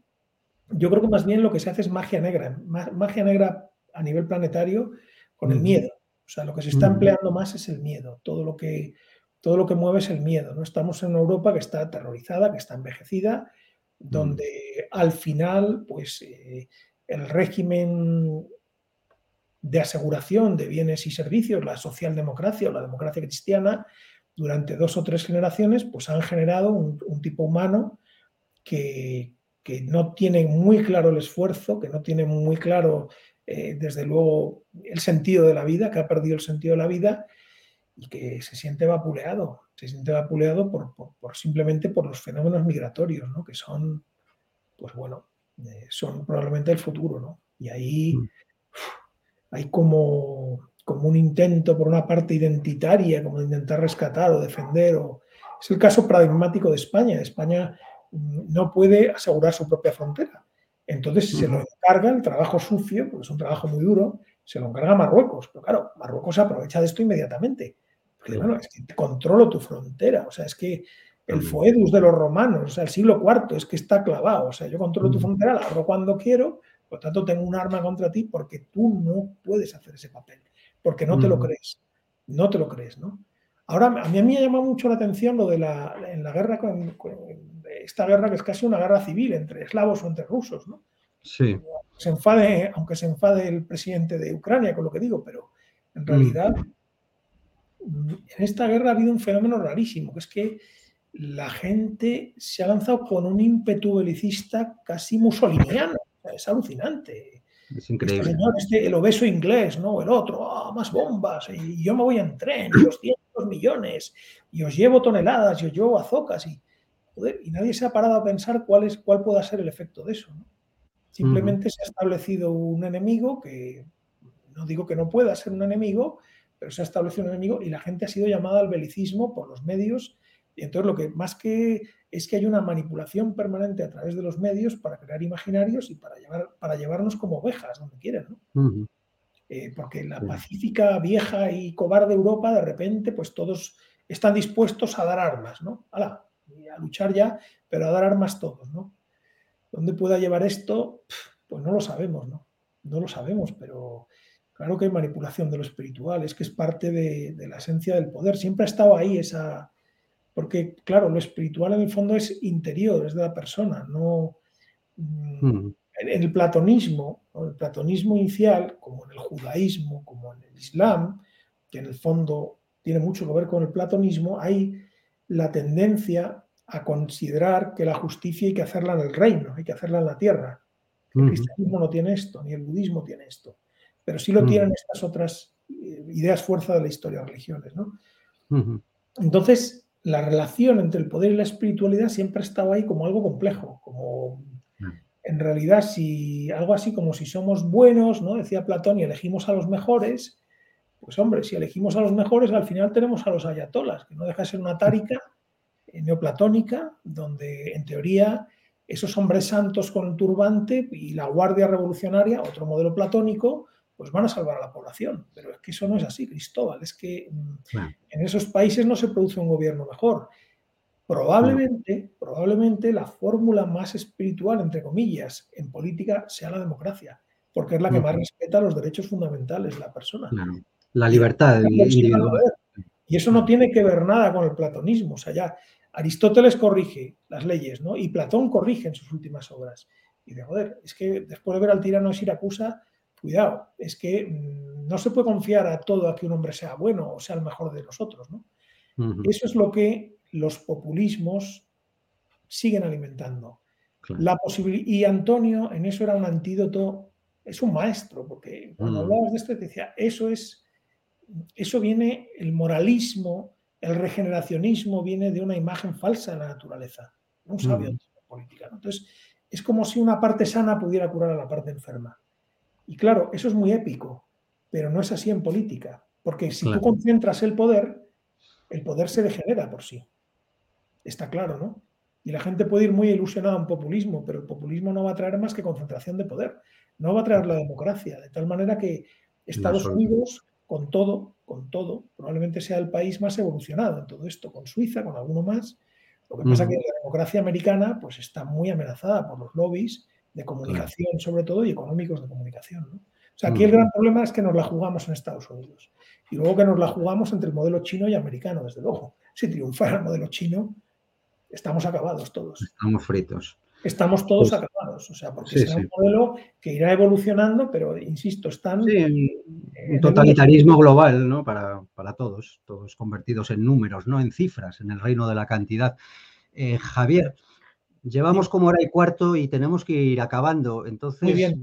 yo creo que más bien lo que se hace es magia negra, magia negra a nivel planetario con el miedo. O sea, lo que se está empleando más es el miedo. Todo lo que, todo lo que mueve es el miedo. ¿no? Estamos en una Europa que está aterrorizada, que está envejecida, donde al final, pues, eh, el régimen de aseguración de bienes y servicios, la socialdemocracia o la democracia cristiana, durante dos o tres generaciones, pues han generado un, tipo humano que, que, no tiene muy claro el esfuerzo, que no tiene muy claro eh, desde luego, el sentido de la vida, que ha perdido el sentido de la vida y que se siente vapuleado, se siente vapuleado por, simplemente por los fenómenos migratorios, ¿no? que son, pues bueno, eh, son probablemente el futuro, ¿no? Y ahí mm. hay como, como un intento por una parte identitaria, como de intentar rescatar o defender, o es el caso paradigmático de España. España mm, no puede asegurar su propia frontera. Entonces se lo encarga el trabajo sucio, porque es un trabajo muy duro, se lo encarga Marruecos. Pero claro, Marruecos aprovecha de esto inmediatamente. Porque bueno, es que controlo tu frontera. O sea, es que el foedus de los romanos, o sea, el siglo IV, es que está clavado. O sea, yo controlo tu frontera, la abro cuando quiero, por tanto tengo un arma contra ti porque tú no puedes hacer ese papel, porque no te lo crees. No te lo crees, ¿no? Ahora, a mí, me llama mucho la atención lo de la, en la guerra, con, esta guerra que es casi una guerra civil entre eslavos o entre rusos, ¿no? Sí. Se enfade, aunque se enfade el presidente de Ucrania con lo que digo, pero en realidad en esta guerra ha habido un fenómeno rarísimo, que es que la gente se ha lanzado con un ímpetu belicista casi musoliniano. Es alucinante. Es este increíble. Este el obeso inglés, ¿no? El otro, ah, más bombas, y yo me voy en tren, y 200 millones, y os llevo toneladas, y os llevo azocas, y, y nadie se ha parado a pensar cuál, es, cuál pueda ser el efecto de eso. Simplemente se ha establecido un enemigo que, no digo que no pueda ser un enemigo, pero se ha establecido un enemigo y la gente ha sido llamada al belicismo por los medios y entonces lo que más que es que hay una manipulación permanente a través de los medios para crear imaginarios y para, llevar, para llevarnos como ovejas donde quieren. ¿no? Eh, porque la pacífica, vieja y cobarde Europa, de repente, pues todos están dispuestos a dar armas, ¿no? a luchar ya, pero a dar armas todos, ¿no? ¿Dónde pueda llevar esto? Pues no lo sabemos, ¿no? No lo sabemos, pero claro que hay manipulación de lo espiritual, es que es parte de, de la esencia del poder. Siempre ha estado ahí esa, porque, claro, lo espiritual en el fondo es interior, es de la persona, no... Mm, hmm. En el platonismo, el platonismo inicial, como en el judaísmo, como en el islam, que en el fondo tiene mucho que ver con el platonismo, hay la tendencia a considerar que la justicia hay que hacerla en el reino, hay que hacerla en la tierra. El cristianismo no tiene esto, ni el budismo tiene esto, pero sí lo tienen estas otras eh, ideas fuerza de la historia de religiones. ¿no? Entonces, la relación entre el poder y la espiritualidad siempre ha estado ahí como algo complejo, como. En realidad si algo así como si somos buenos, ¿no? Decía Platón y elegimos a los mejores, pues hombre, si elegimos a los mejores, al final tenemos a los ayatolas, que no deja de ser una tárica eh, neoplatónica, donde en teoría esos hombres santos con el turbante y la guardia revolucionaria, otro modelo platónico, pues van a salvar a la población. Pero es que eso no es así, Cristóbal. Es que mm, en esos países no se produce un gobierno mejor. Probablemente, probablemente la fórmula más espiritual, entre comillas, en política sea la democracia, porque es la que más respeta los derechos fundamentales de la persona. La libertad individual. Y eso no tiene que ver nada con el platonismo. O sea, ya Aristóteles corrige las leyes, ¿no? Y Platón corrige en sus últimas obras. Y de joder, es que después de ver al tirano de Siracusa, cuidado, es que mm, no se puede confiar a todo a que un hombre sea bueno o sea el mejor de nosotros. ¿no? Eso es lo que los populismos siguen alimentando. La y Antonio en eso era un antídoto, es un maestro, porque cuando hablabas de esto te decía, eso es, eso viene, el moralismo, el regeneracionismo viene de una imagen falsa de la naturaleza, no sabe política. Entonces, es como si una parte sana pudiera curar a la parte enferma. Y claro, eso es muy épico, pero no es así en política, porque si tú concentras el poder, el poder se degenera por sí. Está claro, ¿no? Y la gente puede ir muy ilusionada en populismo, pero el populismo no va a traer más que concentración de poder. No va a traer la democracia, de tal manera que Estados Unidos, con todo, con todo, probablemente sea el país más evolucionado en todo esto, con Suiza, con alguno más. Lo que pasa es que la democracia americana pues, está muy amenazada por los lobbies de comunicación sobre todo y económicos de comunicación. ¿no? O sea, aquí el gran problema es que nos la jugamos en Estados Unidos y luego que nos la jugamos entre el modelo chino y americano, desde luego. Si triunfara el modelo chino, estamos acabados todos. Estamos fritos. Estamos todos pues acabados, o sea, porque es un modelo que irá evolucionando, pero insisto, están... Sí, un totalitarismo global, ¿no? Para, para, todos, todos convertidos en números, ¿no? En cifras, en el reino de la cantidad. Eh, Javier, Llevamos como hora y cuarto y tenemos que ir acabando. Entonces,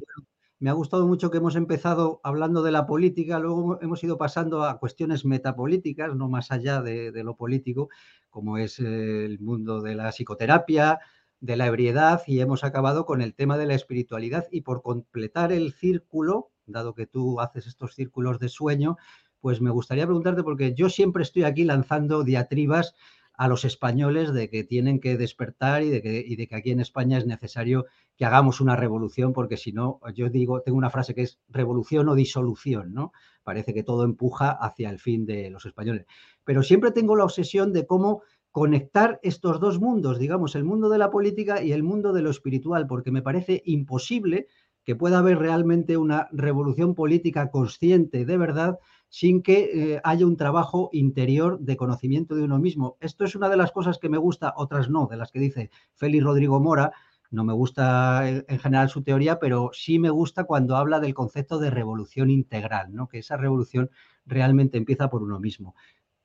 me ha gustado mucho que hemos empezado hablando de la política, luego hemos ido pasando a cuestiones metapolíticas, no más allá de, lo político, como es el mundo de la psicoterapia, de la ebriedad, y hemos acabado con el tema de la espiritualidad. Y por completar el círculo, dado que tú haces estos círculos de sueño, pues me gustaría preguntarte, porque yo siempre estoy aquí lanzando diatribas a los españoles de que tienen que despertar y de que, de que aquí en España es necesario que hagamos una revolución, porque si no, yo digo, tengo una frase que es revolución o disolución, ¿no? Parece que todo empuja hacia el fin de los españoles. Pero siempre tengo la obsesión de cómo conectar estos dos mundos, digamos, el mundo de la política y el mundo de lo espiritual, porque me parece imposible que pueda haber realmente una revolución política consciente de verdad sin que eh, haya un trabajo interior de conocimiento de uno mismo. Esto es una de las cosas que me gusta, otras no, de las que dice Félix Rodrigo Mora. No me gusta eh, en general su teoría, pero sí me gusta cuando habla del concepto de revolución integral, ¿no? que esa revolución realmente empieza por uno mismo.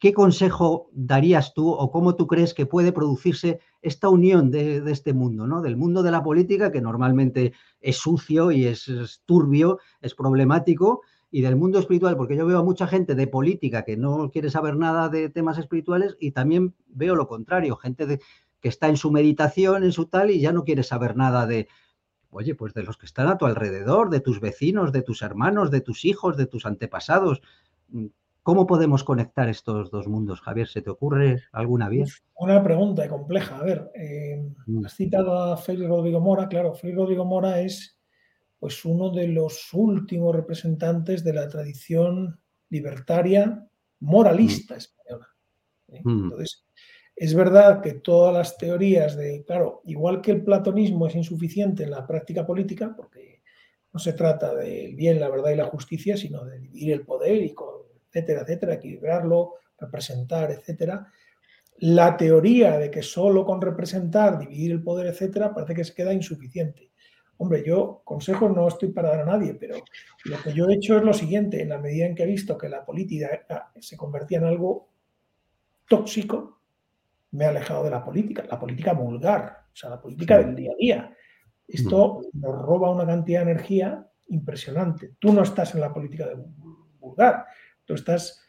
¿Qué consejo darías tú o cómo tú crees que puede producirse esta unión de, este mundo, ¿no? del mundo de la política, que normalmente es sucio y es turbio, es problemático, y del mundo espiritual, porque yo veo a mucha gente de política que no quiere saber nada de temas espirituales y también veo lo contrario, gente que está en su meditación, en su tal, y ya no quiere saber nada de, oye, pues de los que están a tu alrededor, de tus vecinos, de tus hermanos, de tus hijos, de tus antepasados. ¿Cómo podemos conectar estos dos mundos, Javier? ¿Se te ocurre alguna vía? Una pregunta compleja. A ver, eh, mm. has citado a Félix Rodrigo Mora. Claro, Félix Rodrigo Mora es pues uno de los últimos representantes de la tradición libertaria moralista mm. española. ¿eh? Mm. Entonces, es verdad que todas las teorías de, claro, igual que el platonismo es insuficiente en la práctica política, porque no se trata del bien, la verdad y la justicia, sino de dividir el poder y, etcétera, etcétera, equilibrarlo, representar, etcétera. La teoría de que solo con representar, dividir el poder, etcétera, parece que se queda insuficiente. Hombre, yo consejos no estoy para dar a nadie, pero lo que yo he hecho es lo siguiente, en la medida en que he visto que la política se convertía en algo tóxico, me he alejado de la política, la política vulgar, o sea, la política del día a día. Esto nos roba una cantidad de energía impresionante. Tú no estás en la política de vulgar, tú estás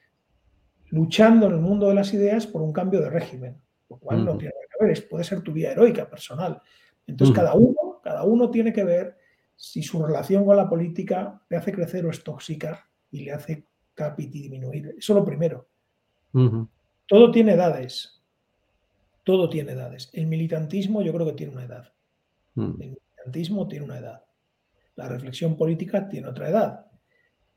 luchando en el mundo de las ideas por un cambio de régimen, lo cual no tiene que ver, puede ser tu vida heroica personal. Entonces, cada uno cada uno tiene que ver si su relación con la política le hace crecer o es tóxica y le hace capiti disminuir. Eso es lo primero. Todo tiene edades. Todo tiene edades. El militantismo yo creo que tiene una edad. Mm. El militantismo tiene una edad. La reflexión política tiene otra edad.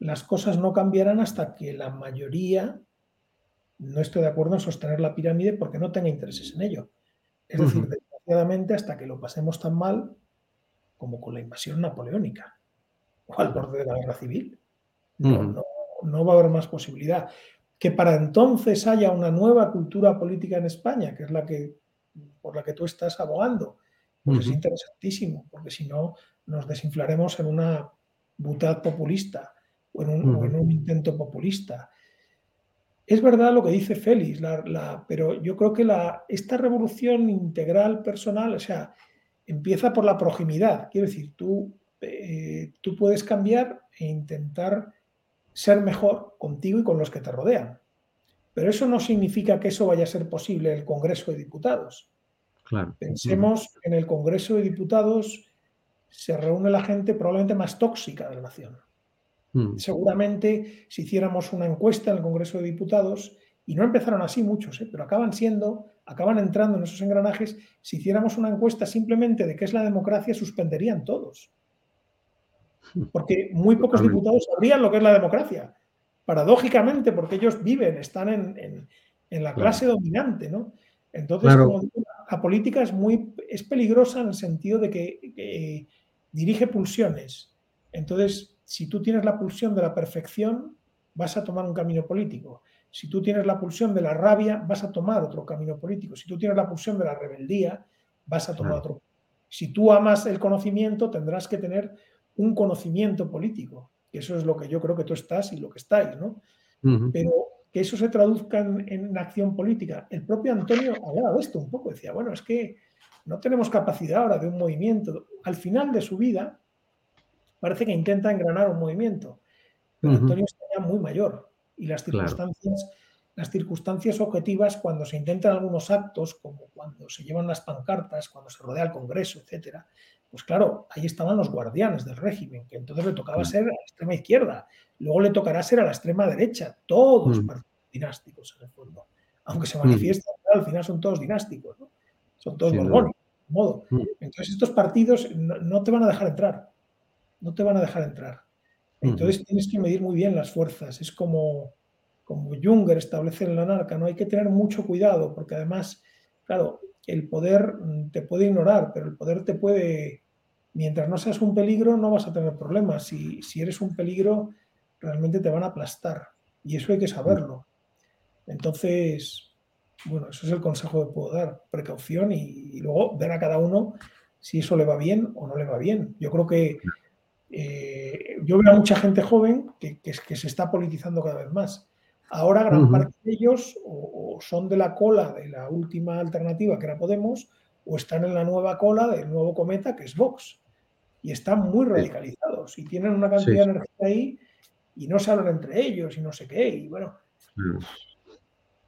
Las cosas no cambiarán hasta que la mayoría no esté de acuerdo en sostener la pirámide porque no tenga intereses en ello. Es decir, desgraciadamente, hasta que lo pasemos tan mal como con la invasión napoleónica o al borde de la guerra civil. No, no, va a haber más posibilidad. Que para entonces haya una nueva cultura política en España, que es la que por la que tú estás abogando, pues es interesantísimo, porque si no nos desinflaremos en una butad populista o en un, intento populista. Es verdad lo que dice Félix, la, pero yo creo que la, esta revolución integral personal, o sea, empieza por la proximidad. Quiero decir, tú, eh, tú puedes cambiar e intentar ser mejor contigo y con los que te rodean. Pero eso no significa que eso vaya a ser posible en el Congreso de Diputados. Pensemos que en el Congreso de Diputados se reúne la gente probablemente más tóxica de la nación. Mm. Seguramente si hiciéramos una encuesta en el Congreso de Diputados, y no empezaron así muchos, ¿eh? pero acaban siendo, acaban entrando en esos engranajes. Si hiciéramos una encuesta simplemente de qué es la democracia, suspenderían todos. Porque muy pocos diputados sabrían lo que es la democracia. Paradójicamente, porque ellos viven, están en, la clase dominante, ¿no? Entonces, la política es muy es peligrosa en el sentido de que dirige pulsiones. Entonces, si tú tienes la pulsión de la perfección, vas a tomar un camino político. Si tú tienes la pulsión de la rabia, vas a tomar otro camino político. Si tú tienes la pulsión de la rebeldía, vas a tomar otro. Si tú amas el conocimiento, tendrás que tener un conocimiento político. Que eso es lo que yo creo que tú estás y lo que estáis, ¿no? Pero que eso se traduzca en, acción política. El propio Antonio hablaba de esto un poco. Decía, bueno, es que no tenemos capacidad ahora de un movimiento. Al final de su vida, parece que intenta engranar un movimiento. Pero Antonio está ya muy mayor y las circunstancias, las circunstancias objetivas cuando se intentan algunos actos, como cuando se llevan las pancartas, cuando se rodea el Congreso, etcétera, pues claro, ahí estaban los guardianes del régimen, que entonces le tocaba ser a la extrema izquierda, luego le tocará ser a la extrema derecha, todos dinásticos en el fondo. Aunque se manifiestan, al final son todos dinásticos, ¿no? son todos borbónicos, de modo. Entonces estos partidos no te van a dejar entrar, no te van a dejar entrar. Entonces tienes que medir muy bien las fuerzas. Es como, como Junger establece en la narca, ¿no? Hay que tener mucho cuidado, porque además, claro, el poder mm, te puede ignorar, pero el poder te puede, mientras no seas un peligro, no vas a tener problemas. Si, si eres un peligro, realmente te van a aplastar. Y eso hay que saberlo. Entonces, bueno, eso es el consejo que puedo dar. Precaución y luego ver a cada uno si eso le va bien o no le va bien. Yo creo que yo veo a mucha gente joven que, se está politizando cada vez más. Ahora gran parte de ellos o, son de la cola de la última alternativa que era Podemos o están en la nueva cola del nuevo cometa que es Vox. Y están muy radicalizados y tienen una cantidad de energía ahí y no se hablan entre ellos y no sé qué. Y bueno.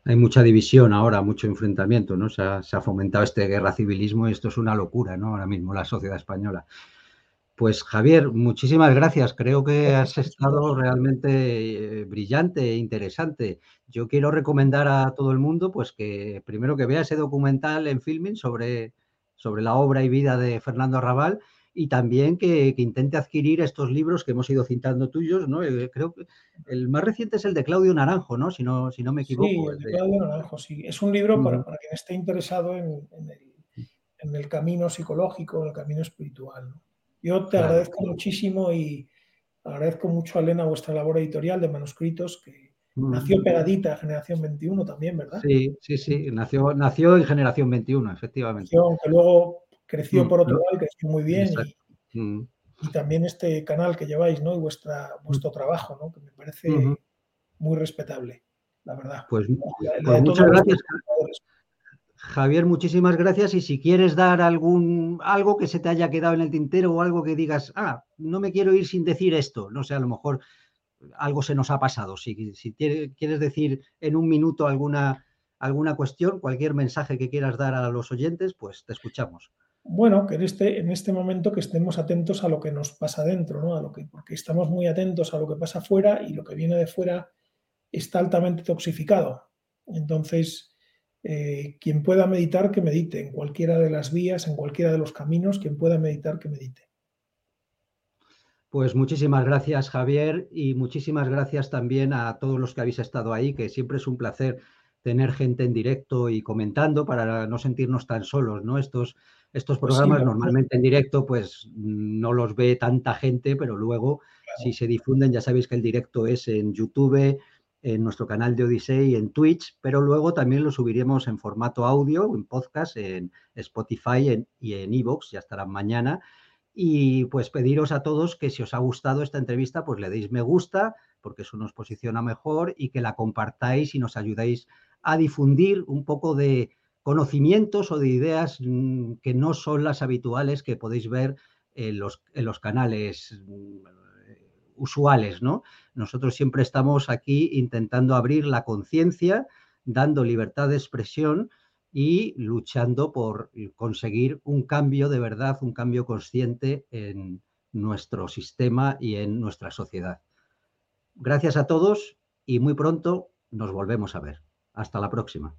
Hay mucha división ahora, mucho enfrentamiento, ¿no? Se ha, se ha fomentado este guerra civilismo y esto es una locura, ¿no? Ahora mismo la sociedad española. Pues Javier, muchísimas gracias. Creo que has estado realmente eh, brillante e interesante. Yo quiero recomendar a todo el mundo pues que primero que vea ese documental en filming sobre, sobre la obra y vida de Fernando Arrabal y también que, intente adquirir estos libros que hemos ido citando tuyos, ¿no? Eh, creo que el más reciente es el de Claudio Naranjo, ¿no? Si no, si no me equivoco. Sí, el de Claudio Naranjo, sí. Es un libro para, quien esté interesado en, el, en el camino psicológico, el camino espiritual, ¿no? Yo te agradezco muchísimo y agradezco mucho a Elena vuestra labor editorial de manuscritos que mm. nació pegadita Generación 21 también, ¿verdad? Sí, sí, sí, nació, nació en Generación 21, efectivamente. Aunque luego creció mm, por otro lado, creció muy bien mm. y, también este canal que lleváis, ¿no? Y vuestra, vuestro trabajo, ¿no? Que me parece muy respetable, la verdad. Pues, pues muchas gracias. Javier, muchísimas gracias. Y si quieres dar algún algo que se te haya quedado en el tintero o algo que digas, ah, no me quiero ir sin decir esto, no sé, a lo mejor algo se nos ha pasado. Si, quieres decir en un minuto alguna, alguna cuestión, cualquier mensaje que quieras dar a los oyentes, pues te escuchamos. Bueno, que en este, en este momento que estemos atentos a lo que nos pasa dentro, ¿no? A lo que, porque estamos muy atentos a lo que pasa fuera y lo que viene de fuera está altamente toxificado. Entonces, eh, quien pueda meditar, que medite en cualquiera de las vías, en cualquiera de los caminos, quien pueda meditar, que medite. Pues muchísimas gracias, Javier, y muchísimas gracias también a todos los que habéis estado ahí, que siempre es un placer tener gente en directo y comentando para no sentirnos tan solos, ¿no? Estos, estos pues programas normalmente en directo pues no los ve tanta gente, pero luego si se difunden, ya sabéis que el directo es en YouTube, en nuestro canal de Odyssey en Twitch, pero luego también lo subiremos en formato audio, en podcast, en Spotify y en Evox, ya estarán mañana. Y pues pediros a todos que si os ha gustado esta entrevista, pues le deis me gusta, porque eso nos posiciona mejor, y que la compartáis y nos ayudáis a difundir un poco de conocimientos o de ideas mm, que no son las habituales que podéis ver en los, en los canales mm, usuales, ¿no? Nosotros siempre estamos aquí intentando abrir la conciencia, dando libertad de expresión y luchando por conseguir un cambio de verdad, un cambio consciente en nuestro sistema y en nuestra sociedad. Gracias a todos y muy pronto nos volvemos a ver. Hasta la próxima.